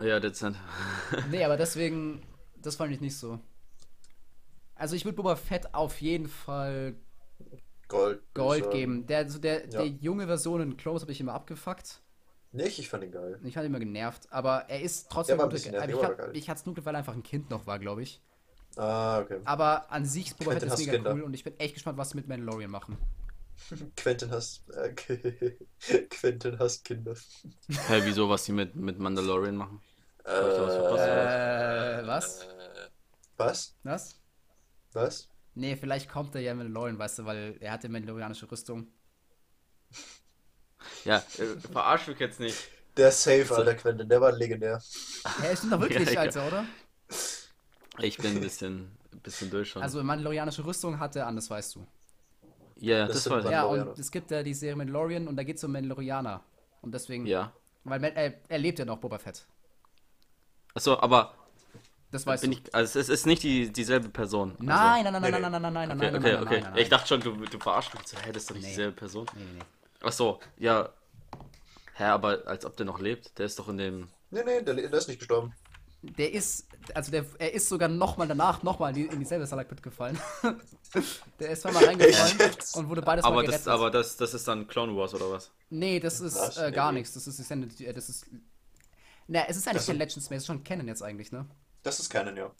Ja, dezent. Nee, aber deswegen, das fand ich nicht so. Also ich würde Boba Fett auf jeden Fall Gold. Gold geben. Der, so der, Ja. der junge Version in Close habe ich immer abgefuckt. Nicht, ich fand ihn geil. Ich fand ihn immer genervt, aber er ist trotzdem Der war ein bisschen aber nervig, ich, ich hatte es nur, weil er einfach ein Kind noch war, glaube ich. Ah, okay. Aber an sich, Boba Fett ist mega Kinder. cool und ich bin echt gespannt, was sie mit Mandalorian machen. Quentin hasst. Äh, Quentin hasst Kinder. Hä, wieso, was die mit, mit Mandalorian machen? Äh, was? Was? Was? Was? Nee, vielleicht kommt er ja in Mandalorian, weißt du, weil er hatte mandalorianische Rüstung. Ja, äh, verarsch mich jetzt nicht. Der Safe, Alter, Quentin, der war legendär. Er ist doch wirklich, Ja. Alter, oder? Ich bin ein bisschen, ein bisschen durch schon. Also mandalorianische Rüstung hat er an, das weißt du. ja, das das, weiß ich. Ja, und es gibt ja die Serie Mandalorian und da geht es um Mandalorianer. Und deswegen, Ja. weil Man- er, er lebt ja noch, Boba Fett. Achso, aber Das weißt bin du. ich, also es ist nicht die, dieselbe Person. Also, Nein, nein, nein, Nee, nein, nee. nein, nein, nein, nein, Okay, nein, nein, okay, nein, okay. nein, nein, Ich dachte schon, du, du verarschst mich. So, Hä, das ist doch nicht Nee. dieselbe Person. Nee, nee, nee. Achso, ja. Hä, aber als ob der noch lebt. Der ist doch in dem. Nee, nee, der, der ist nicht gestorben. Der ist, also der, er ist sogar nochmal danach nochmal in, die, in dieselbe Salakpit gefallen. der ist zweimal reingefallen und wurde beides Aber mal das, gerettet. aber das, das ist dann Clone Wars oder was? nee, das ist äh, gar Nee. nichts. Das ist, Extended- äh, das ist, na, es ist eigentlich Das kein Legends mehr, es ist schon Canon jetzt eigentlich, ne? Das ist Canon, ja.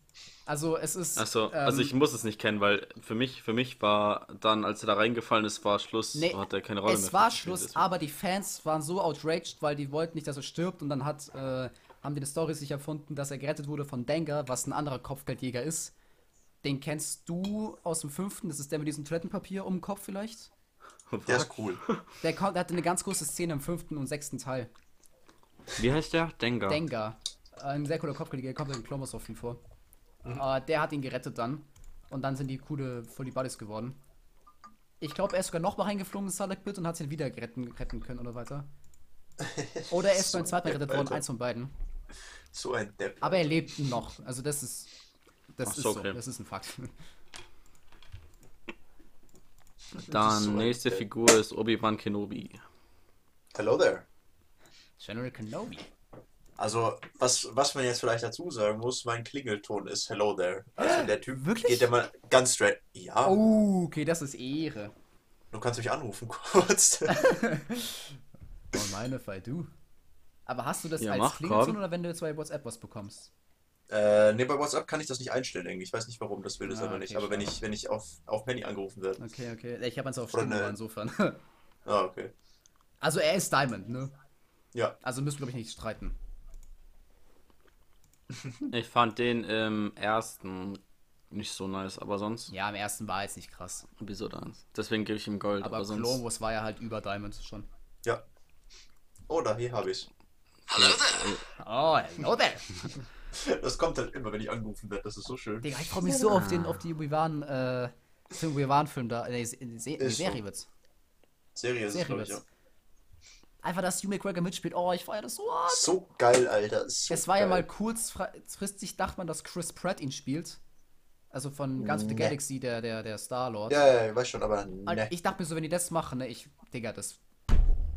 Also es ist. Achso, also ähm, ich muss es nicht kennen, weil für mich, für mich war dann, als er da reingefallen ist, war Schluss, Nee, hat er keine Rolle mehr. es war Schluss, deswegen. aber die Fans waren so outraged, weil die wollten nicht, dass er stirbt und dann hat, äh, haben die eine Story sich erfunden, dass er gerettet wurde von Dengar, was ein anderer Kopfgeldjäger ist. Den kennst du aus dem fünften, das ist der mit diesem Toilettenpapier um den Kopf vielleicht? Der ist cool. Der, kommt, der hatte eine ganz große Szene im fünften und sechsten Teil. Wie heißt der? Dengar. Dengar. Ein sehr cooler Kopfgeldjäger, der kommt in Wars auch viel vor. Äh, der hat ihn gerettet dann. Und dann sind die coole voll die Buddies geworden. Ich glaube, er ist sogar noch mal reingeflogen in Salak Bit und hat ihn wieder retten, retten können oder weiter. Oder er ist So beim zweiten Mal ein gerettet worden, eins von beiden. So ein Depp. Aber er lebt noch. Also das ist. Das Ach ist so, okay. das ist ein Fakt. Dann so nächste Depp. Figur ist Obi-Wan Kenobi. Hello there. General Kenobi. Also, was, was man jetzt vielleicht dazu sagen muss, mein Klingelton ist Hello there. Also der Typ Wirklich? geht ja mal ganz straight. Ja, Oh, okay, das ist Ehre. du kannst mich anrufen kurz. Oh, meine Fall, du. Aber hast du das Ja, als mach, Klingelton komm. oder wenn du jetzt bei WhatsApp was bekommst? äh, ne, bei WhatsApp kann ich das nicht einstellen irgendwie. Ich weiß nicht, warum das will es Ah, aber nicht. okay, Aber wenn ich, wenn ich auf, auf Handy angerufen werde. Okay, okay. Ich habe eins auf Stimme, ne- insofern. Ah, okay. Also er ist Diamond, ne? Ja. Also müssen wir, glaube ich, nicht streiten. Ich fand den im ersten nicht so nice, aber sonst Ja, im ersten war jetzt nicht krass. Episode 1. Deswegen gebe ich ihm Gold, Aber aber, sonst. Wars war ja halt über Diamond schon. Ja. Oh, da hier habe ich's. Oh, hello there. Das kommt halt immer, wenn ich angerufen werde. Das ist so schön. Digga, ich freue mich so auf den, auf die Obi-Wan, äh, Film Obi-Wan-Film da. Äh, Se so. Serie wird's. Serie ist es, glaube ich, ja. Einfach, dass Hugh McGregor mitspielt. Oh, ich feiere das so hart. So geil, Alter. So Es war ja mal geil. kurzfristig, dachte man, dass Chris Pratt ihn spielt. Also von Guardians of the Nee. Galaxy, der, der, der Star-Lord. Ja, ja, ich weiß schon, aber Alter, ne. Ich dachte mir so, wenn die das machen, ne, ich, Digga, das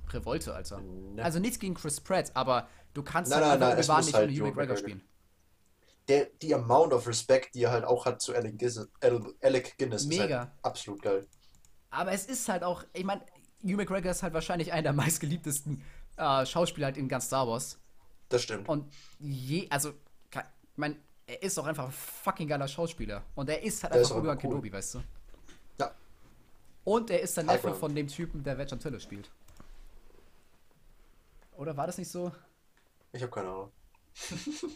Revolte, Alter. Ne. Also nichts gegen Chris Pratt, aber du kannst Nein, halt nein, einfach nein, muss nicht halt Hugh McGregor spielen. Der, die Amount of Respect, die er halt auch hat zu Alec Guinness, Al- Alec Guinness, ist Mega. halt absolut geil. Aber es ist halt auch, ich meine, Hugh McGregor ist halt wahrscheinlich einer der meistgeliebtesten äh, Schauspieler halt in ganz Star Wars. Das stimmt. Und je, also, ich meine, er ist auch einfach ein fucking geiler Schauspieler. Und er ist halt Der einfach auch Obi-Wan cool. Kenobi, weißt du? Ja. Und er ist der Neffe von dem Typen, der Wedge Antilles spielt. Oder war das nicht so? Ich habe keine Ahnung.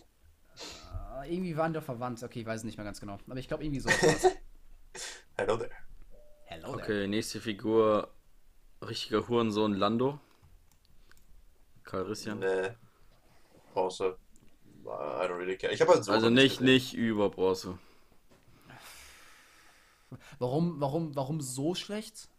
Äh, irgendwie waren die doch verwandt. Okay, ich weiß es nicht mehr ganz genau. Aber ich glaube irgendwie so. Hello there. Hello there. Okay, nächste Figur. Richtiger Hurensohn Lando. Karl Rissian. Nee. Pause. I don't really care. Ich habe halt so Also nicht, nicht über Bronze. Warum, warum, warum so schlecht?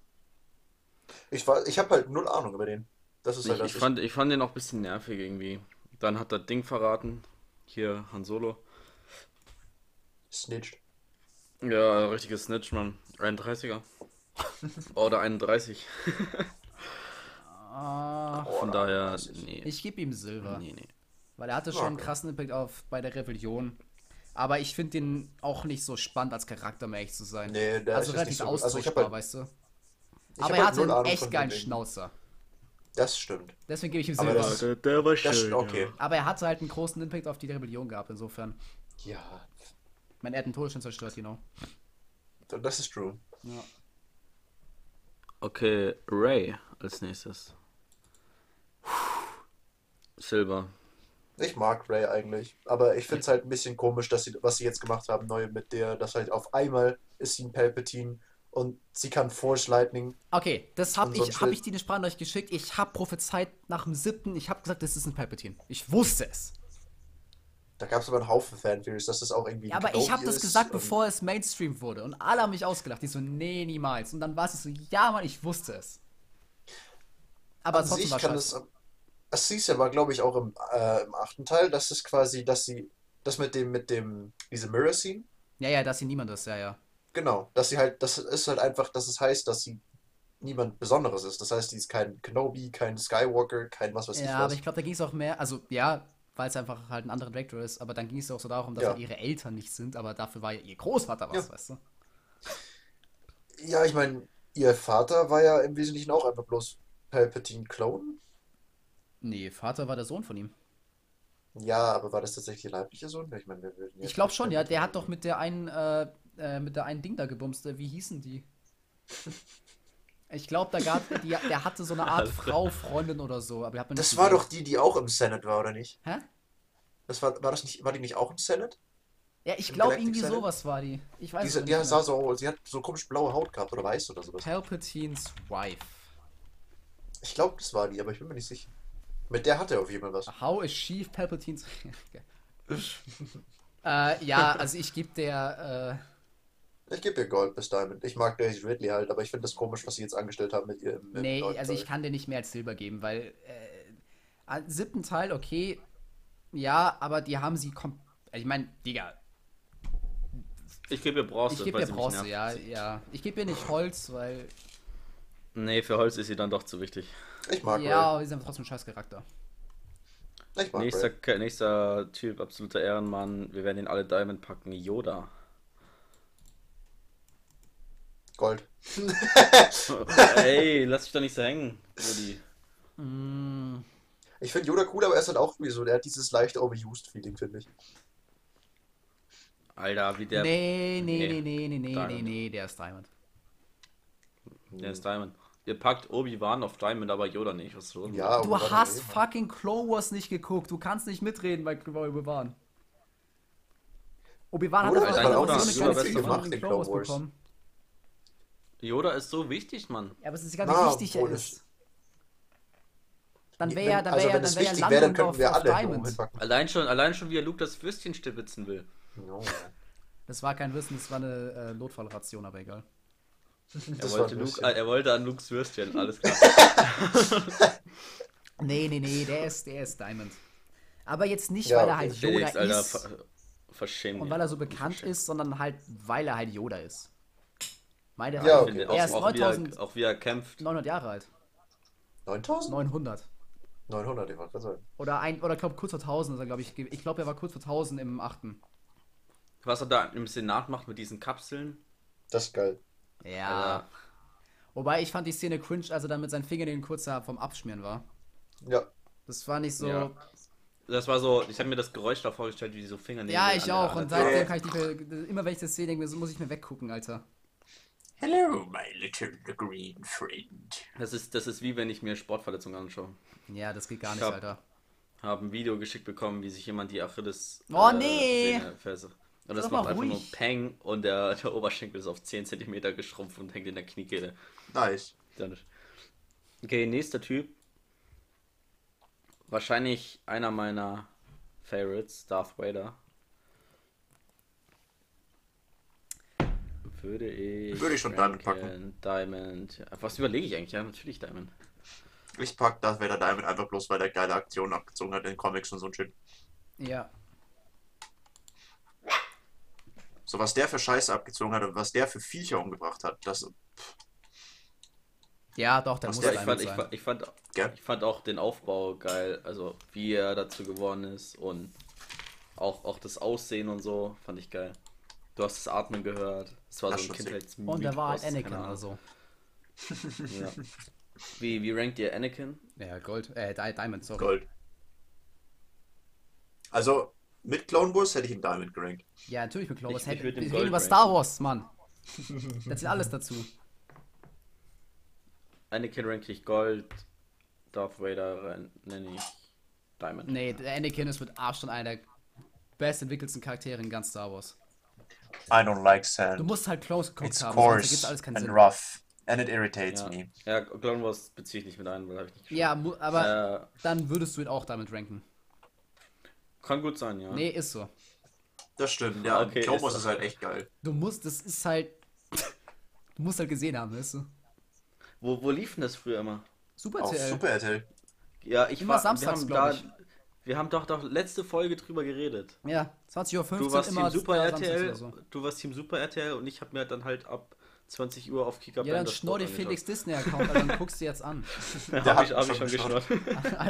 Ich, war- ich habe halt null Ahnung über den. Das ist halt Ich, das. ich, fand, ich fand den auch ein bisschen nervig irgendwie. Dann hat er Ding verraten. Hier, Han Solo. snitched. Ja, richtiges Snitch, Mann. 31er. Oder 31. Ah, Von Oh, daher, nee. ich gebe ihm Silber. Nee, nee. Weil er hatte schon einen krassen Impact auf bei der Rebellion. Aber ich finde den auch nicht so spannend als Charakter, um ehrlich zu sein. Nee, der also ist relativ nicht so. Also austauschbar, halt- weißt du. Aber er halt hatte null einen echt geilen. Schnauzer. Das stimmt. Deswegen gebe ich ihm Aber Silber. das- Der, der war schön. Das ist okay. Ja. Aber er hatte halt einen großen Impact auf die Rebellion gehabt, insofern. Ja. Ich meine, er hat den Todesstern zerstört, genau. Das ist true. Ja. Okay, Ray als nächstes. Silber. Ich mag Ray eigentlich, aber ich finde es halt ein bisschen komisch, dass sie, was sie jetzt gemacht haben, neu mit der, dass halt auf einmal ist sie ein Palpatine und sie kann Force Lightning. Okay, das habe so ich, hab ich dir eine Sprache euch geschickt. Ich habe prophezeit nach dem siebten, ich habe gesagt, das ist ein Palpatine. Ich wusste es. Da gab es aber einen Haufen Fantheories, dass das auch irgendwie. Ja, aber ich habe das gesagt, bevor es Mainstream wurde. Und alle haben mich ausgelacht. Die so, nee, niemals. Und dann war es so, ja, Mann, ich wusste es. Aber An trotzdem sich war kann scheiße. es. Es hieß ja aber, glaube ich, auch im, äh, im achten Teil, dass es quasi, dass sie. Das mit dem, mit dem, diese Mirror Scene, Ja, ja, dass sie niemand ist, ja, ja. genau, dass sie halt, das ist halt einfach, dass es heißt, dass sie niemand Besonderes ist. Das heißt, die ist kein Kenobi, kein Skywalker, kein was weiß ich Ja, was. aber ich glaube, da ging es auch mehr, also ja, weil es einfach halt ein anderer Director ist, aber dann ging es auch so darum, dass Ja. halt ihre Eltern nicht sind, aber dafür war ja ihr Großvater was, Ja. weißt du? Ja, ich meine, ihr Vater war ja im Wesentlichen auch einfach bloß Palpatine-Clone. Nee, Vater war der Sohn von ihm. Ja, aber war das tatsächlich ihr leiblicher Sohn? Ich würden Ich glaube schon, ja. Der hat doch mit der einen, äh, äh, mit der einen Ding da gebumst. äh, Wie hießen die? Ich glaube, da gab, die, der hatte so eine Art. Frau, Freundin oder so. Aber hat man Das war doch die, die auch im Senate war, oder nicht? Hä? Das war, war das nicht, war die nicht auch im Senate? Ja, ich glaube, irgendwie Senate? sowas war die. Ich weiß Diese, es die nicht sah mehr. so, sie hat so komisch blaue Haut gehabt oder weiß oder sowas. Palpatines Wife. Ich glaube, das war die, aber ich bin mir nicht sicher. Mit der hat er auf jeden Fall was. How is Chief Palpatines... äh, ja, also ich gebe der... Ich gebe ihr Gold bis Diamond. Ich mag Daisy Ridley halt, aber ich finde das komisch, was sie jetzt angestellt haben mit ihr im, im nee, also ich kann dir nicht mehr als Silber geben, weil... Äh, siebten Teil, okay. Ja, aber die haben sie... kom- Ich meine, Digga, Ich gebe ihr Bronze. ich gebe ihr Bronze, ja, ja. Ich gebe ihr nicht Holz, weil... Nee, für Holz ist sie dann doch zu wichtig. Ich mag Ja, Ray. aber sie haben trotzdem einen scheiß Charakter. Ich mag Nächster, Ray. Nächster Typ, absoluter Ehrenmann. Wir werden ihn alle Diamond packen. Yoda. Gold. Ey, lass dich doch nicht so hängen, Rudi. Mm, Ich finde Yoda cool, aber er ist halt auch irgendwie so, der hat dieses leicht overused Feeling, finde ich. Alter, wie der. nee, nee, Nee. nee, nee, nee, nee, nee, der ist Diamond. Der ist Diamond. Ihr packt Obi-Wan auf Diamond, aber Yoda nicht. Was los? Ja, Du hast Ray, fucking Clone Wars nicht geguckt. Du kannst nicht mitreden bei Obi-Wan. Obi-Wan hat einfach auch so eine so von gemacht in Clone Wars. bekommen. Yoda ist so wichtig, Mann. Ja, aber es ist gar nicht Na, wichtig, er ist. Dann wäre ja, dann also wäre ja, dann wäre ja wichtig wäre, dann könnten auf, wir alle Diamond. Allein schon, allein schon, wie er Luke das Würstchen stibitzen will. No. Das war kein Wissen, das war eine äh, Notfallration, aber egal. Er wollte, ein Luke, äh, er wollte an Lukes Würstchen, alles klar. Nee, nee, nee, der ist, der ist Diamond. Aber jetzt nicht, Ja, weil er halt Yoda Felix, Alter, ist ver verschäm und weil er so bekannt ist, sondern halt, weil er halt Yoda ist. Meine Ja, Ich okay. Er ist auch, wie er, 9000 auch wie er kämpft. 900 Jahre alt. 9000? 900. 900, ich wollte gerade sagen. Oder ein, oder glaub kurz vor 1000 ist er, glaube ich. Ich glaube, er war kurz vor 1000 im 8. Was er da im Senat macht mit diesen Kapseln. Das ist geil. Ja. Alter. Wobei ich fand die Szene cringe, als er dann mit seinen Fingernägeln kurz da vom Abschmieren war. Ja. Das war nicht so. Ja. Ja, Das war so, ich habe mir das Geräusch da vorgestellt, wie die so Fingernägel. ich an auch. Und seitdem kann ich nicht mehr. Immer wenn ich das sehe, denke ich mir, so muss ich mir weggucken, Alter. Hello, my little green friend. Das ist, das ist wie wenn ich mir Sportverletzungen anschaue. Ja, das geht gar nicht, Ja. Alter. Habe ein Video geschickt bekommen, wie sich jemand die Achilles. Oh, nee! Sehne Und das macht einfach nur ruhig. Peng und der, der Oberschenkel ist auf 10 cm geschrumpft und hängt in der Kniekehle. Nice. Okay, nächster Typ. Wahrscheinlich einer meiner Favorites, Darth Vader. Würde ich. Würde ich schon Diamond ranken. Diamond. Ja, was überlege ich eigentlich? Ja, natürlich Diamond. Ich pack Darth Vader Diamond einfach bloß, weil der geile Aktionen abgezogen hat in Comics und so ein Shit. Ja. So was der für Scheiße abgezogen hat und was der für Viecher umgebracht hat, das. Ja, doch, der Was muss der- Ich fand, ich, sein. fand, ich, fand, ich fand auch den Aufbau geil. Also, wie er dazu geworden ist und auch, auch das Aussehen und so fand ich geil. Du hast das Atmen gehört. Es war Das so ein. Kindheitsmythos. Und er war halt Anakin oder so. Ja. Wie, wie rankt ihr Anakin? Ja, Gold. Äh, Di Diamond, sorry. Gold. Also, mit Clone Wars hätte ich ihn Diamond gerankt. Ja, natürlich mit Clone Wars. Ich- ich reden Gold über ranken. Star Wars, Mann. Da zählt alles dazu. Anakin rank ich Gold. Darth Vader nenne ich Diamond. Nee, der Anakin ist mit Abstand einer der bestentwickelsten Charaktere in ganz Star Wars. I don't like Du sand. musst halt Close geguckt It's haben, sonst coarse ergibt alles keinen and Sinn. rough. And it irritates Ja. me. ja, Clone Wars beziehe ich nicht mit ein, weil habe ich nicht Ja, mu- aber Äh, dann würdest du ihn auch damit ranken. kann gut sein, ja. Nee, ist so. Das stimmt, ja. Okay, Clone ist Wars das- ist halt echt geil. Du musst, das ist halt. Du musst halt gesehen haben, weißt du? Wo, wo lief denn das früher immer? Super Auf TL. Super RTL. Ja, ich Immer war, samstags, wir haben glaub da, wir haben doch doch letzte Folge drüber geredet. Ja, 20.15 Uhr Du warst immer Team Super RTL, oder so. du warst Team Super RTL und ich habe mir dann halt ab 20 Uhr auf Kicker Ja, dann schnorr dir Felix Disney-Account, also dann guckst du jetzt an. Ja, Der hab ich, hat hab ich schon geschnurrt. I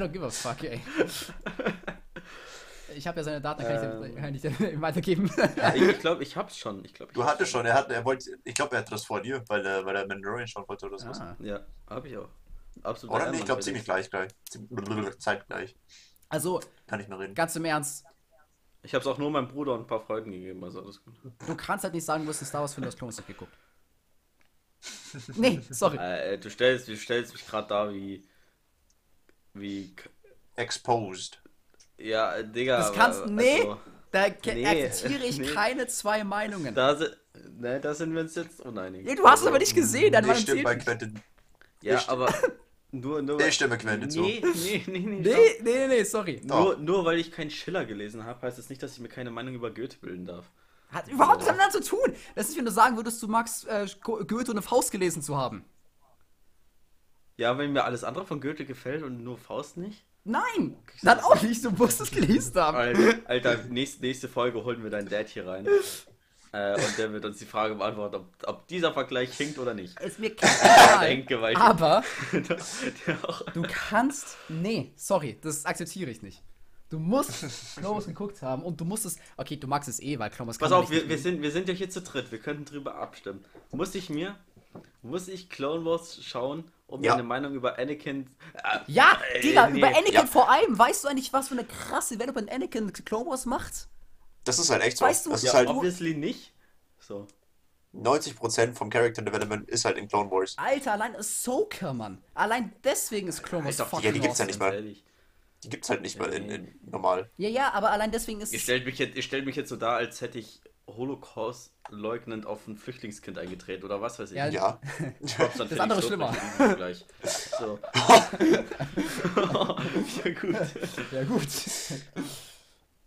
don't give a fuck, ey. Ich habe ja seine Daten, kann ich, Ähm. dir- kann ich dir weitergeben. Ja, ich ich glaube, ich hab's schon. Ich glaub, ich Du hattest schon, er hat, er wollte, ich glaube, er hatte das vor dir, weil er, weil er Mandalorian schauen wollte oder so. ah. Ja, habe ich auch. Absolut. Oder? Nee, ich glaube ziemlich gleich, gleich. Zeitgleich. Also, Kann ich noch reden. ganz im Ernst, Ich habe es auch nur meinem Bruder und ein paar Freunden gegeben, also alles gut. du kannst halt nicht sagen, du hast einen Star Wars Film aus Clone Wars nicht geguckt. Nee, sorry. Äh, du stellst, du stellst mich gerade da wie. Wie. Exposed. Ja, äh, Digga. Das kannst, aber- nee, also, da nee, akzeptiere ich nee. keine zwei Meinungen. da, sind, ne, da sind wir uns jetzt uneinig. Nee, du hast es aber nicht gesehen, bei nicht. Quentin. Ja, Ich- aber. Nur, nur Ich stimme zu. nee, nee, nee, nee, Nee, stopp. nee, nee, sorry. Nur, nur weil ich keinen Schiller gelesen habe, heißt das nicht, dass ich mir keine Meinung über Goethe bilden darf. Hat überhaupt nichts damit zu tun. Das ist, wenn du sagen würdest, du magst äh, Go- Goethe und eine Faust gelesen zu haben. Ja, wenn mir alles andere von Goethe gefällt und nur Faust nicht? Nein, dann auch nicht. Du musst es gelesen haben. Alter, Alter nächste, nächste Folge holen wir deinen Dad hier rein. Äh, und der wird uns die Frage beantworten, ob, ob dieser Vergleich hinkt oder nicht. Ist mir klar. Aber du kannst. Nee, sorry, das akzeptiere ich nicht. Du musst Clone Wars geguckt haben und du musst es. Okay, du magst es eh, weil Clone Wars Pass auf, nicht wir, wir, sind, wir sind ja hier zu dritt, wir könnten drüber abstimmen. Muss ich mir, muss ich Clone Wars schauen, um Ja. meine Meinung über Anakin... Äh, Ja, äh, Digga, nee. über Anakin ja. vor allem. Weißt du eigentlich, was für eine krasse Development Anakin Clone Wars macht? Das ist halt echt so. Weißt du- das Ja, ist halt obviously nicht. So. 90% vom Character Development ist halt in Clone Wars. Alter, allein Ahsoka, Mann. Allein deswegen ist Clone Wars Alter, fucking ja, die gibt's ja awesome. nicht mal. ehrlich. Die gibt's halt nicht mal in, in normal. Ja, ja, aber allein deswegen ist Ihr es. stellt mich jetzt, ihr stellt mich jetzt so dar, als hätte ich Holocaust leugnend auf ein Flüchtlingskind eingetreten oder was weiß ich. Ja, Ja. Das andere schlimmer. Gleich. So. ja gut. Ja, gut.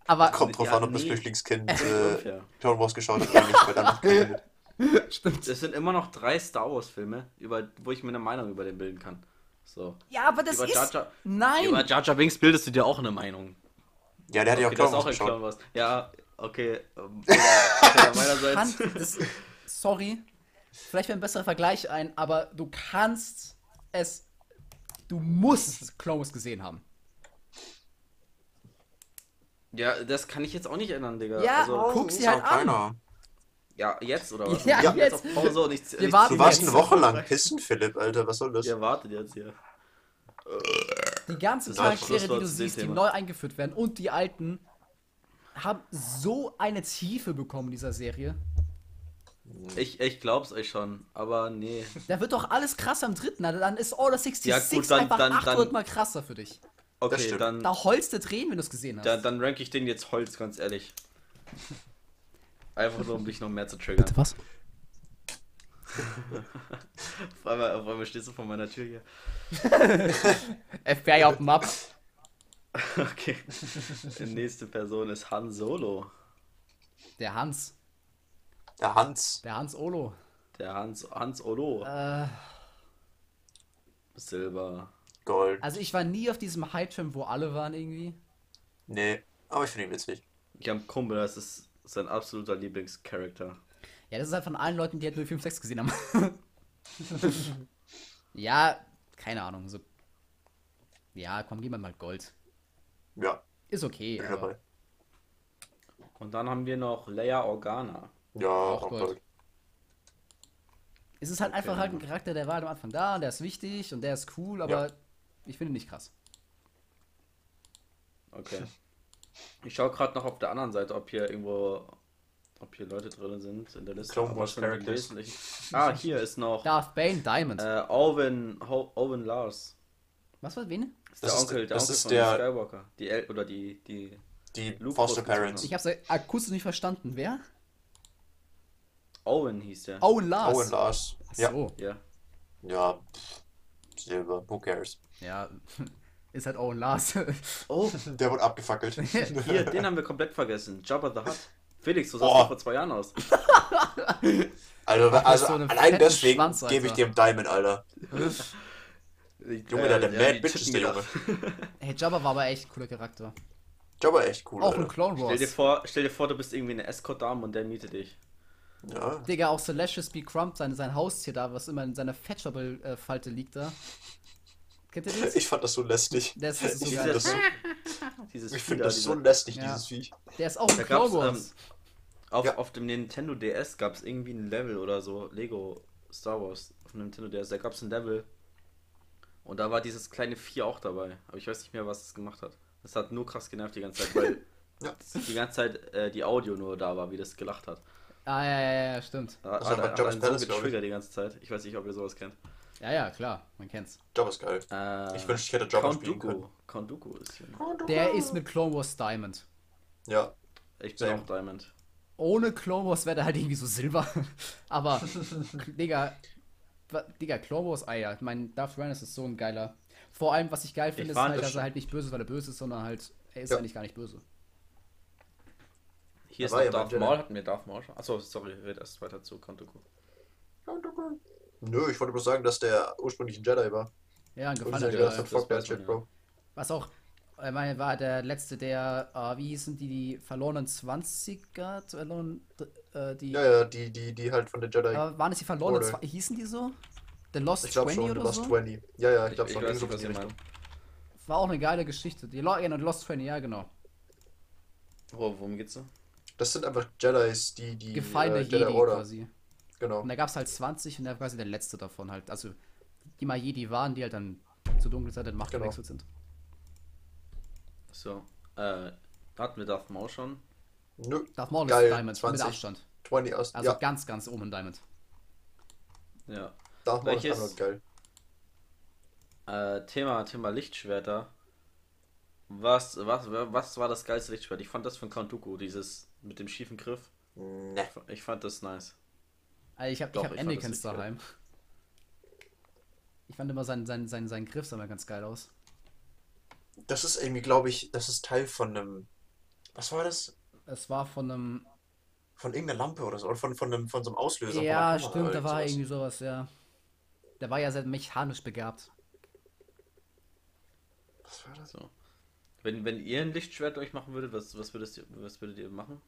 Aber Kommt drauf Ja, an, ob das nee. Flüchtlingskind äh, Unfair. Clone Wars geschaut hat oder nicht, weil keinen Sinn. stimmt. Es sind immer noch drei Star Wars Filme, über, wo ich mir eine Meinung über den bilden kann. So. Ja, aber das Über ist. Jar Jar- Nein! Über Jar Jar Binks bildest du dir auch eine Meinung. Ja, der hat ja auch Okay, das Clone ist auch Clone geschaut. Wars. Ja, okay. ähm, meinerseits. Das, sorry. Vielleicht wäre ein besserer Vergleich ein, aber du kannst es. Du musst Clone Wars gesehen haben. Ja, das kann ich jetzt auch nicht ändern, Digga. Ja, also, guck sie halt an. keiner. ja jetzt oder was? Ja, Ich hab jetzt. auf Pause und ich, Wir ich- warten Du warst jetzt. eine Woche lang pissen, Philipp, Alter. Was soll das? Ihr wartet jetzt hier. Die ganzen Charaktere, die du siehst, die Thema. neu eingeführt werden und die alten, haben so eine Tiefe bekommen in dieser Serie. Ich, ich glaub's euch schon, aber nee. Da wird doch alles krasser im dritten. Also Dann ist Order 66 Ja, gut, dann- einfach dann- 800 dann- Mal krasser für dich. Okay, dann, Da heulst du Tränen, wenn du es gesehen hast. dann, dann rank ich den jetzt Holz, ganz ehrlich. Einfach nur, um dich noch mehr zu triggern. was? Auf einmal, auf einmal stehst du vor meiner Tür hier. FBI auf dem Map. Okay. Die nächste Person ist Han Solo. Der Hans. Der Hans. Der Hans Olo. Der Hans, Hans Olo. Äh, Silber. Gold. also ich war nie auf diesem Hype-Film, wo alle waren irgendwie. Nee, aber ich finde ihn witzig. Ich habe einen Kumpel, das ist sein absoluter Lieblingscharakter. Ja, das ist halt von allen Leuten, die halt 056 gesehen haben. ja, keine Ahnung. So. Ja, komm, gib mir mal Gold. Ja, Ist okay. bin ich Aber dabei. Und dann haben wir noch Leia Organa. Ja, Auch auch Gold. Gold. es ist halt einfach halt ein Charakter, der war halt am Anfang da und der ist wichtig und der ist cool, aber Ja. Ich finde nicht krass. Okay. Ich schaue gerade noch auf der anderen Seite, ob hier irgendwo, ob hier Leute drin sind in der Liste. Clone Wars Characters. Ah, hier ist noch Darth Bane Diamond. äh, Owen, Ho Owen Lars. Was war wen? Das ist Das der ist- Onkel, der das Onkel ist von der- Skywalker. Die El oder die, die. Die Luke Foster Parents. Ich hab's akustisch nicht verstanden. Wer? Owen hieß der. Owen Lars. Owen Lars. Ach Ja, so. Ja. ja. Silber. Who cares? Ja, ist halt Owen Lars. Oh, Der wurde abgefackelt. hier, den haben wir komplett vergessen. Jabba the Hutt. Felix, so sah es vor zwei Jahren aus. Also, also so einen allein deswegen Schwanz, gebe ich Alter. dem Diamond, Alter. Junge, der, der ja, Mad Bitch ist der. Junge. hey, Jabba war aber echt ein cooler Charakter. Jabba echt cool, Auch in Alter. Clone Stell dir, Wars. vor, stell dir vor, du bist irgendwie eine Escort-Dame und der mietet dich. Ja. Digga, auch Celestius B. Crump, sein, sein Haustier da, was immer in seiner Fettschaufelfalte liegt da. Kennt ihr das? Ich fand das so lästig. Das ist so Ich geil. finde das, so, Dieses ich find Fieder, das so lästig, Ja. dieses Viech. Der ist auch in Da Clone gab's, Wars. ähm, Auf, Ja. auf dem Nintendo DS gab es irgendwie ein Level oder so, Lego Star Wars auf dem Nintendo DS, da gab es ein Level. Und da war dieses kleine Vieh auch dabei. Aber ich weiß nicht mehr, was es gemacht hat. Das hat nur krass genervt die ganze Zeit, weil Ja. die ganze Zeit äh, die Audio nur da war, wie das gelacht hat. Ah, ja, ja, ja, stimmt. Da Das hat, war bei hat Jabba's einen so Palace, glaub ich. getriggert die ganze Zeit. Ich weiß nicht, ob ihr sowas kennt. Ja, ja, klar, man kennt's. Jabba ist geil. Äh, Ich wünschte, ich hätte Count spielen können. Count Dooku ist hier. Der ist mit Clone Wars Diamond. Ja. Ich bin Same. auch Diamond. Ohne Clone Wars wäre der halt irgendwie so Silber. Aber, Digga, Digga, Clone Wars Eier. Ich mein, Darth Reynolds ist so ein geiler. Vor allem, was ich geil finde, ist halt, das dass er halt nicht böse ist, weil er böse ist, sondern halt, er ist Ja. eigentlich gar nicht böse. Hier ist noch ja Darth. Maul. Hatten wir Darth Maul schon? Achso, sorry, red erst weiter zu Count Dooku. Nö, ich wollte bloß sagen, dass der ursprünglich ein Jedi war. Ja, ein dachte, Jedi. fuck that shit, ja. Bro. Was auch, ich meine, war der letzte, der, äh, wie hießen die, die verlorenen 20er, verloren, äh, die, Ja, ja, die, die, die halt von der Jedi. äh, waren es die verlorenen, Zwa- hießen die so? The Lost ich glaube 20 schon, The oder Lost so? 20. Ja, ja, ich glaube schon. weiß was. Richtung. War auch eine geile Geschichte. Die Lo genau, die Lost 20, ja, genau. Wo, worum geht's so? Das sind einfach Jedis, die die Gefallene äh, Jedi Jedi Order. quasi. Genau. Und da gab es halt 20 und der war quasi der letzte davon halt. Also, die mal Jedi waren, die halt dann zur Dunkelzeit in Macht Genau. gewechselt sind. So. Äh, hatten wir Darth Maul schon? Nö, Darth Maul Geil, ist Diamond 20. mit Abstand. 20 aus. Also ja, ganz, ganz oben in Diamond. Ja. Darth Maul ist welches- einfach geil. Äh, Thema, Thema Lichtschwerter. Was, was, was war das geilste Lichtschwert? Ich fand das von Count Dooku, dieses mit dem schiefen Griff. Ne. Ich fand das nice. Also ich habe hab Anakins daheim. Ich fand immer seinen, seinen, seinen, seinen Griff sah immer ganz geil aus. Das ist irgendwie, glaube ich, das ist Teil von einem. Was war das? Es war von einem. Von irgendeiner Lampe oder so. Oder von, von, einem, von so einem Auslöser. von Ja, stimmt, da war irgend irgendwie sowas, ja. Der war ja sehr mechanisch begabt. Was war das? So. Wenn, wenn ihr ein Lichtschwert euch machen würdet, was, was, würdet, ihr, was würdet ihr machen?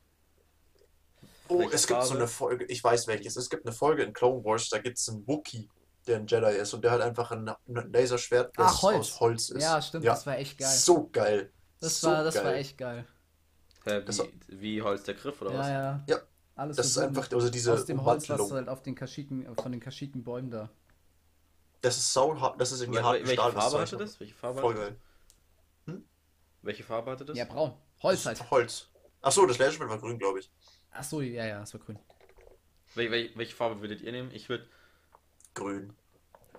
Oh, Welche es gibt so Farbe? eine Folge, ich weiß welches. Es gibt eine Folge in Clone Wars, da gibt es einen Wookie, der ein Jedi ist und der hat einfach ein, ein Laserschwert, das Ah, Holz. aus Holz ist. Ja, stimmt, das war echt geil. So geil. Das, so war, das war geil. echt geil. Hä, Das- wie, wie Holz der Griff oder Ja, was? ja. Ja, Alles Das ist einfach, also diese aus dem Holz, was Ummantelung. halt auf den Kaschiken, von den Kaschikenbäumen da. Das ist sau hart, das ist irgendwie hart welche Stahl, Farbe hatte das? Welche Farbe Voll geil. das? Welche Farbe hatte das? Ja, braun. Holz halt. Holz. Achso, das Laserschwert war grün, glaube ich. Achso, ja, ja, das war grün. Wel, wel, welche Farbe würdet ihr nehmen? Ich würde. Grün.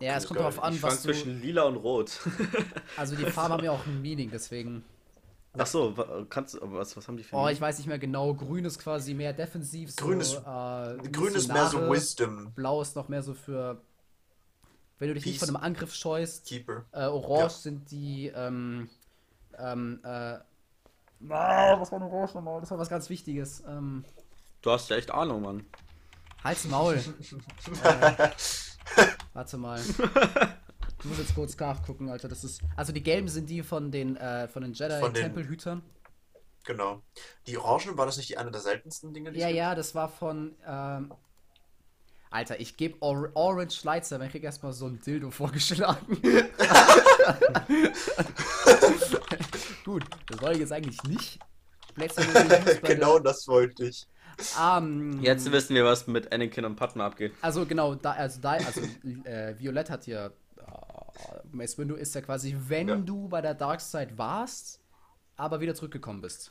Ja, es kommt darauf an, Ich was du. zwischen lila und rot. Also die Farben haben ja auch ein Meaning, deswegen. Achso, kannst du. Was, was haben die für Oh, ich weiß nicht mehr genau. Grün ist quasi mehr defensiv. So, Grün ist- äh, Grün ist mehr so. Wisdom Blau ist noch mehr so für. Wenn du dich nicht Peace. von einem Angriff scheust. Keeper. Äh, Orange Ja. sind die. Ähm, ähm, äh, ah, was war ein Orange nochmal? Das war was ganz Wichtiges. Ähm, Du hast ja echt Ahnung, Mann. Halt's Maul. äh, warte mal. Ich muss jetzt kurz nachgucken, Alter. Das ist. Also die gelben sind die von den, äh, von den Jedi-Tempelhütern. Genau. Die Orangen, war das nicht die eine der seltensten Dinge, die Ja, ja, das war von. Ähm, Alter, ich gebe Or Orange Lightsaber, ich krieg erstmal so ein Dildo vorgeschlagen. Gut, das wollte ich jetzt eigentlich nicht. Genau das wollte ich. der- Ähm, Jetzt wissen wir, was mit Anakin und Padma abgeht. Also genau, da, also da, also äh, Violett hat ja. Äh, Mace Windu ist ja quasi, wenn Ja. du bei der Dark Side warst, aber wieder zurückgekommen bist.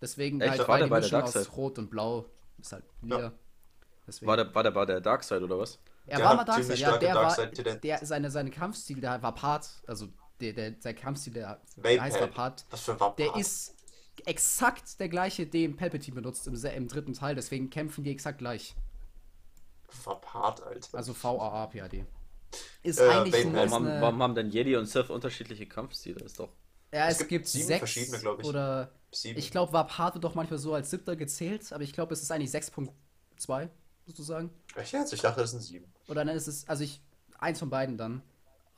Deswegen Echt? halt War bei der die bei der Mischung Dark aus Side? Rot und Blau ist halt lila. Deswegen. War der, war der bei der Dark Side oder was? Er Der war mal Darkseid, ja, der war, der, seine, seine Kampfstil, der war Part, also der, der, sein Kampfstil, der, der heißt. Part, Was für Wappen. der ist exakt der gleiche, den Palpatine benutzt im, im dritten Teil, deswegen kämpfen die exakt gleich. Verpart, Alter. Also V-A-A-P-A-D. Ist Äh, eigentlich ist Warum, haben, eine, warum haben denn Jedi und Sith unterschiedliche Kampfstile? Ist doch. ja, es, Es gibt gibt sieben sechs verschiedene, glaub ich. oder Sieben. ich glaube, Vapart wird doch manchmal so als siebter gezählt, aber ich glaube, es ist eigentlich 6.2, sozusagen. Echt jetzt? Ich dachte, das sind sieben. Oder dann ist es, also ich, eins von beiden dann.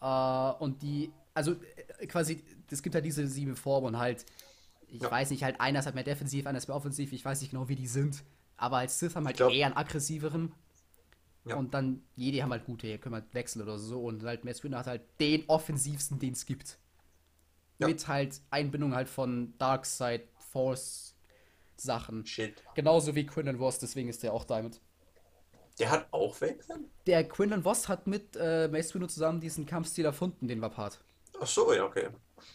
Äh, und die, also äh, quasi, es gibt halt diese sieben Formen und halt, ich Ja. weiß nicht, halt einer ist halt mehr defensiv, einer ist mehr offensiv, ich weiß nicht genau, wie die sind. Aber als Sith haben halt glaub- eher einen aggressiveren. Ja. Und dann, jede haben halt gute, hier können halt wechseln oder so. Und halt Mace Windu hat halt den offensivsten, den es gibt. Ja. Mit halt Einbindung halt von Dark Side, Force Sachen. Shit. Genauso wie Quinlan Voss, deswegen ist der auch Diamond. Der hat auch Vape-Pen? Der Quinlan Voss hat mit äh, Mace Windu zusammen diesen Kampfstil erfunden, den Vapart. Ach so, ja, okay.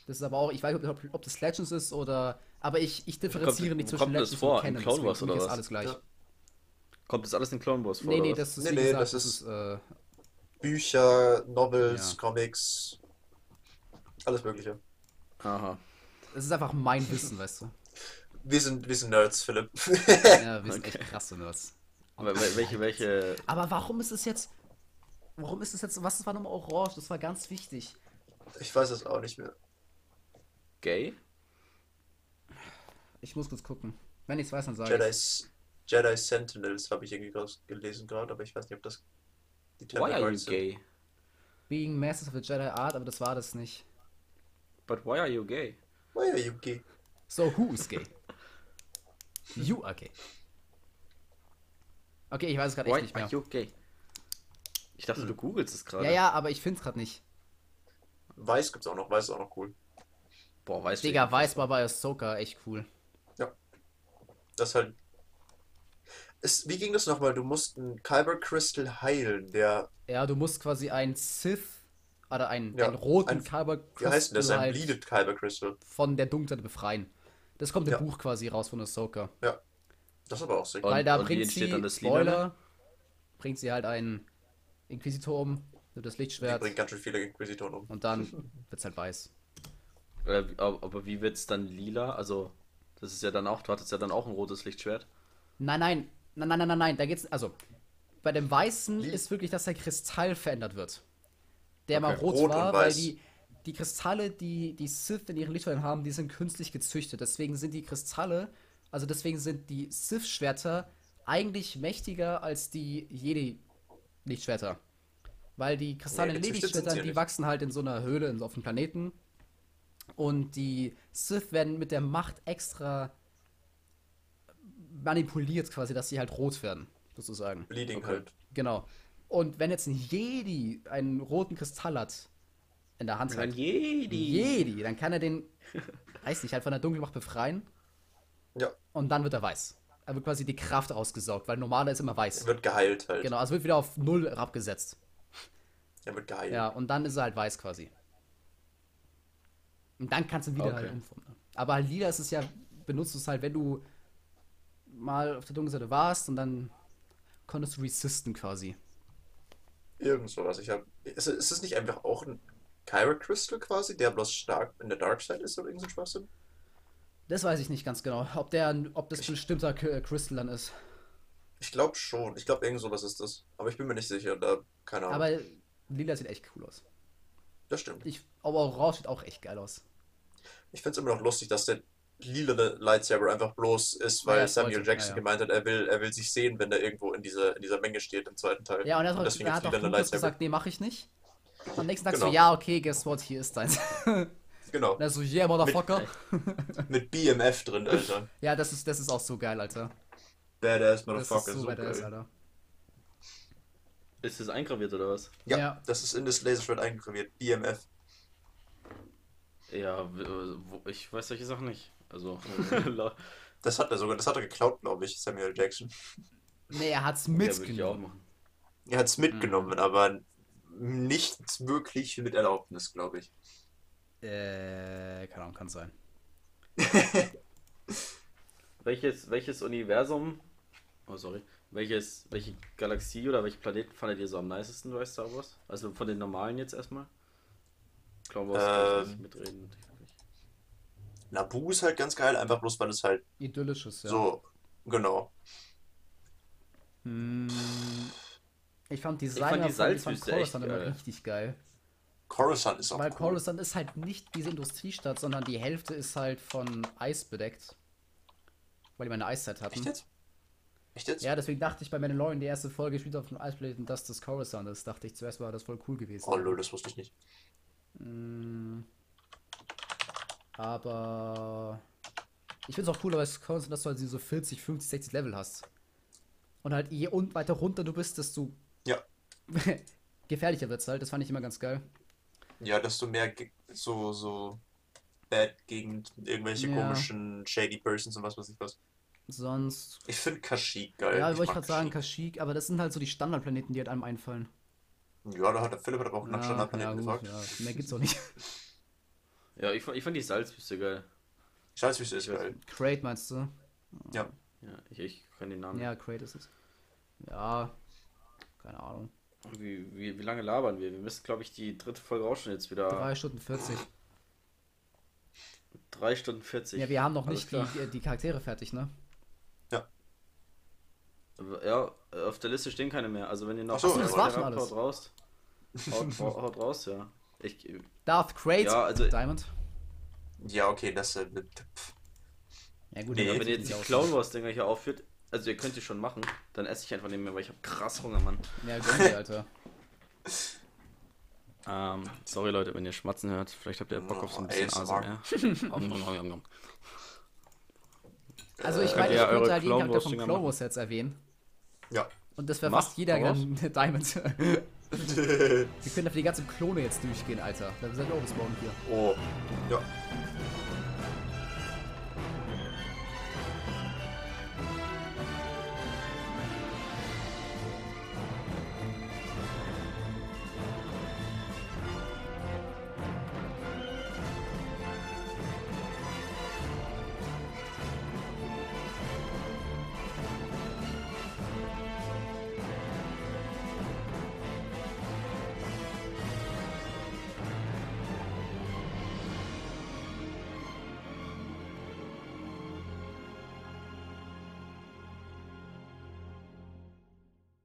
Das ist aber auch, ich weiß nicht, ob, ob das Legends ist oder. Aber ich, ich differenziere Kommt- nicht zwischen kommt das Legends vor? und In Canon. Clone deswegen Wars oder ist was? alles gleich. Ja. Kommt das alles in Clone Wars vor? Nee, nee, das ist, Nee, nee, gesagt, das das ist- ist, äh, Bücher, Novels, Ja. Comics, alles Mögliche. Aha. das ist einfach mein Wissen, weißt du. Wir sind, wir sind Nerds, Philipp. Ja, wir sind Okay. echt krasse Nerds. Aber wel- welche, welche. Aber warum ist es jetzt. Warum ist es jetzt. Was war nochmal orange? Das war ganz wichtig. ich weiß es auch nicht mehr. Gay? Ich muss kurz gucken. Wenn ich es weiß, dann sage Jedi, ich. Jedi Sentinels habe ich irgendwie gelesen gerade, aber ich weiß nicht, ob das die Why are you sind. gay? Being Masters of the Jedi Art, aber das war das nicht. But why are you gay? Why are you gay? So, who is gay? You are gay. Okay, ich weiß es gerade echt nicht mehr. you gay? Ich dachte, du googelst es gerade. Ja, ja, aber ich finde es gerade nicht. Weiß gibt's auch noch, weiß ist auch noch cool. Boah, weißt du. Digga, weiß war bei Ahsoka echt cool. Das halt. Es, wie ging das nochmal? Du musst einen Kyber Crystal heilen, der. Ja, du musst quasi einen Sith oder einen, Ja, einen roten ein- Kyber Wie heißt denn das? Crystal Ein halt Bleeded Kyber Crystal. von der Dunkelheit befreien. Das kommt im Ja. Buch quasi raus von Ahsoka. Ja. Das ist aber auch. Und- Weil da und wie bringt sie, dann das Spoiler, bringt sie halt einen Inquisitor um, nimmt das Die Lichtschwert bringt ganz schön viele Inquisitoren um. und dann wird's halt weiß. Wie- aber wie wird's dann lila? Also, das ist ja dann auch, du hattest ja dann auch ein rotes Lichtschwert. Nein, nein, nein, nein, nein, nein, nein, da geht's, also, bei dem Weißen Li- ist wirklich, dass der Kristall verändert wird. Der mal Okay. rot, Rot und war, weil die, die Kristalle, die die Sith in ihren Lichtschwertern haben, die sind künstlich gezüchtet. Deswegen sind die Kristalle, also deswegen sind die Sith-Schwerter eigentlich mächtiger als die Jedi-Lichtschwerter. Weil die Kristalle Nee, ja die wachsen halt in so einer Höhle in, auf dem Planeten. Und die Sith werden mit der Macht extra manipuliert quasi, dass sie halt rot werden, sozusagen. Bleeding Okay. halt. Genau. Und wenn jetzt ein Jedi einen roten Kristall hat in der Hand Ein hat, Jedi. Jedi, dann kann er den, weiß nicht, halt von der Dunkelmacht befreien. Und dann wird er weiß. Er wird quasi die Kraft ausgesaugt, weil normaler ist immer weiß. Er wird geheilt halt. Genau, also wird wieder auf null abgesetzt. Er wird geheilt. Ja, und dann ist er halt weiß quasi. Und dann kannst du ihn wieder Okay. halt umformen. ne? Aber lila ist es ja, benutzt es halt, wenn du mal auf der dunklen Seite warst und dann konntest du resisten quasi. Irgend sowas. Ich hab, ist, ist es nicht einfach auch ein Kyber Crystal quasi, der bloß stark in der Dark Side ist oder irgend so Schwachsinn? Das weiß ich nicht ganz genau, ob der, ob das ein bestimmter Crystal dann ist. Ich glaube schon. Ich glaube, irgend sowas ist das. Aber ich bin mir nicht sicher. Da, keine Ahnung. Aber lila sieht echt cool aus. das stimmt. Ich, aber orange sieht auch echt geil aus. Ich finde es immer noch lustig, dass der lila Lightsaber einfach bloß ist, weil Ja, Samuel sollte. Jackson Ja, ja. gemeint hat, er will, er will sich sehen, wenn er irgendwo in dieser, in dieser Menge steht im zweiten Teil. Ja, und er hat, auch- deswegen er hat auch Lightsaber. gesagt, nee, mach ich nicht. Am nächsten Tag Genau. so, ja, okay, guess what, hier ist deins. Genau. Und er so, yeah, motherfucker. Mit BMF drin, Alter. Ja, das ist, das ist auch so geil, Alter. Badass Das Motherfucker. ist so so badass, geil. Alter. Ist das eingraviert oder was? Ja, Ja. das ist in das Laserschwert eingraviert. BMF. Ja, äh, ich weiß solche Sachen nicht. Also, Das hat er sogar, das hat er geklaut, glaube ich, Samuel Jackson. Nee, er hat's ja, mitgenommen. machen. Er hat es mitgenommen, aber nicht wirklich mit Erlaubnis, glaube ich. Äh, keine Ahnung, kann sein. Welches, welches Universum, oh sorry, welches, welche Galaxie oder welche Planeten fandet ihr so am nicesten bei Star Wars? Also von den normalen jetzt erstmal? Clone Wars kann ich Ähm. nicht mitreden. nicht wirklich. Naboo ist halt ganz geil, einfach bloß, weil es halt Idyllisches, ja. so, genau. Hm, ich fand die fand Designer die von, von Salzwüste echt immer geil. richtig geil. Coruscant ist auch Weil cool. Coruscant ist halt nicht diese Industriestadt, sondern die Hälfte ist halt von Eis bedeckt. Weil die mal eine Eiszeit hatten. Echt jetzt? Echt jetzt? Ja, deswegen dachte ich bei Mandalorian, die erste Folge spielt auf dem Eisplaneten, dass das Coruscant ist. Dachte ich zuerst war das voll cool gewesen. Oh lol, das wusste ich nicht. Mm, Aber ich finde es auch cooler bei Coruscant, dass du halt so 40, 50, 60 Level hast. Und halt je und weiter runter du bist, desto Ja. gefährlicher wird es halt. Das fand ich immer ganz geil. Ja, desto mehr so, so bad gegen irgendwelche Ja. komischen shady persons und was weiß ich was. Sonst. Ich finde Kashyyyk geil. Ja, ich wollte gerade sagen, Kashyyyk. Aber das sind halt so die Standardplaneten, die halt einem einfallen. Ja, da hat der Philipp hat aber auch nach Ja, Standardplaneten ja, gut, gefragt. ja, mehr gibt's auch nicht. Ja, ich, fand- ich fand die Salzwüste geil. Salzwüste ist geil. Crate meinst du? Ja. Ja, ich, ich kann den Namen. Ja, Crate ist es. Ja, keine Ahnung. Wie, wie, wie lange labern wir? Wir müssen, glaube ich, die dritte Folge auch schon jetzt wieder 3 Stunden 40. 3 Stunden 40. Ja, wir haben noch nicht die, die Charaktere fertig, ne? Ja, auf der Liste stehen keine mehr. Also wenn ihr noch Ach so, das haut war schon alles. raus. Haut, haut, haut raus, ja. Ich, Darth Crate Ja, also- Diamond. Ja, okay, das äh. Ja gut, Nee, ja, wenn ihr jetzt die. Clone Wars Dinger hier aufführt, also ihr könnt die schon machen, dann esse ich einfach nicht mehr, weil ich habe krass Hunger, Mann. Ja, gönn dir, Alter. Ähm, sorry Leute, wenn ihr Schmatzen hört, vielleicht habt ihr Bock auf so ein Oh, bisschen ASMR. ASMR. Also ich Äh, meine, ich ja könnte halt jeden Charakter vom. Wars Sets erwähnen. Ja. Und das wäre fast jeder dann Diamond. Wir können dafür die ganzen Klone jetzt durchgehen, Alter. Da sind auch das morgen hier. oh. Ja.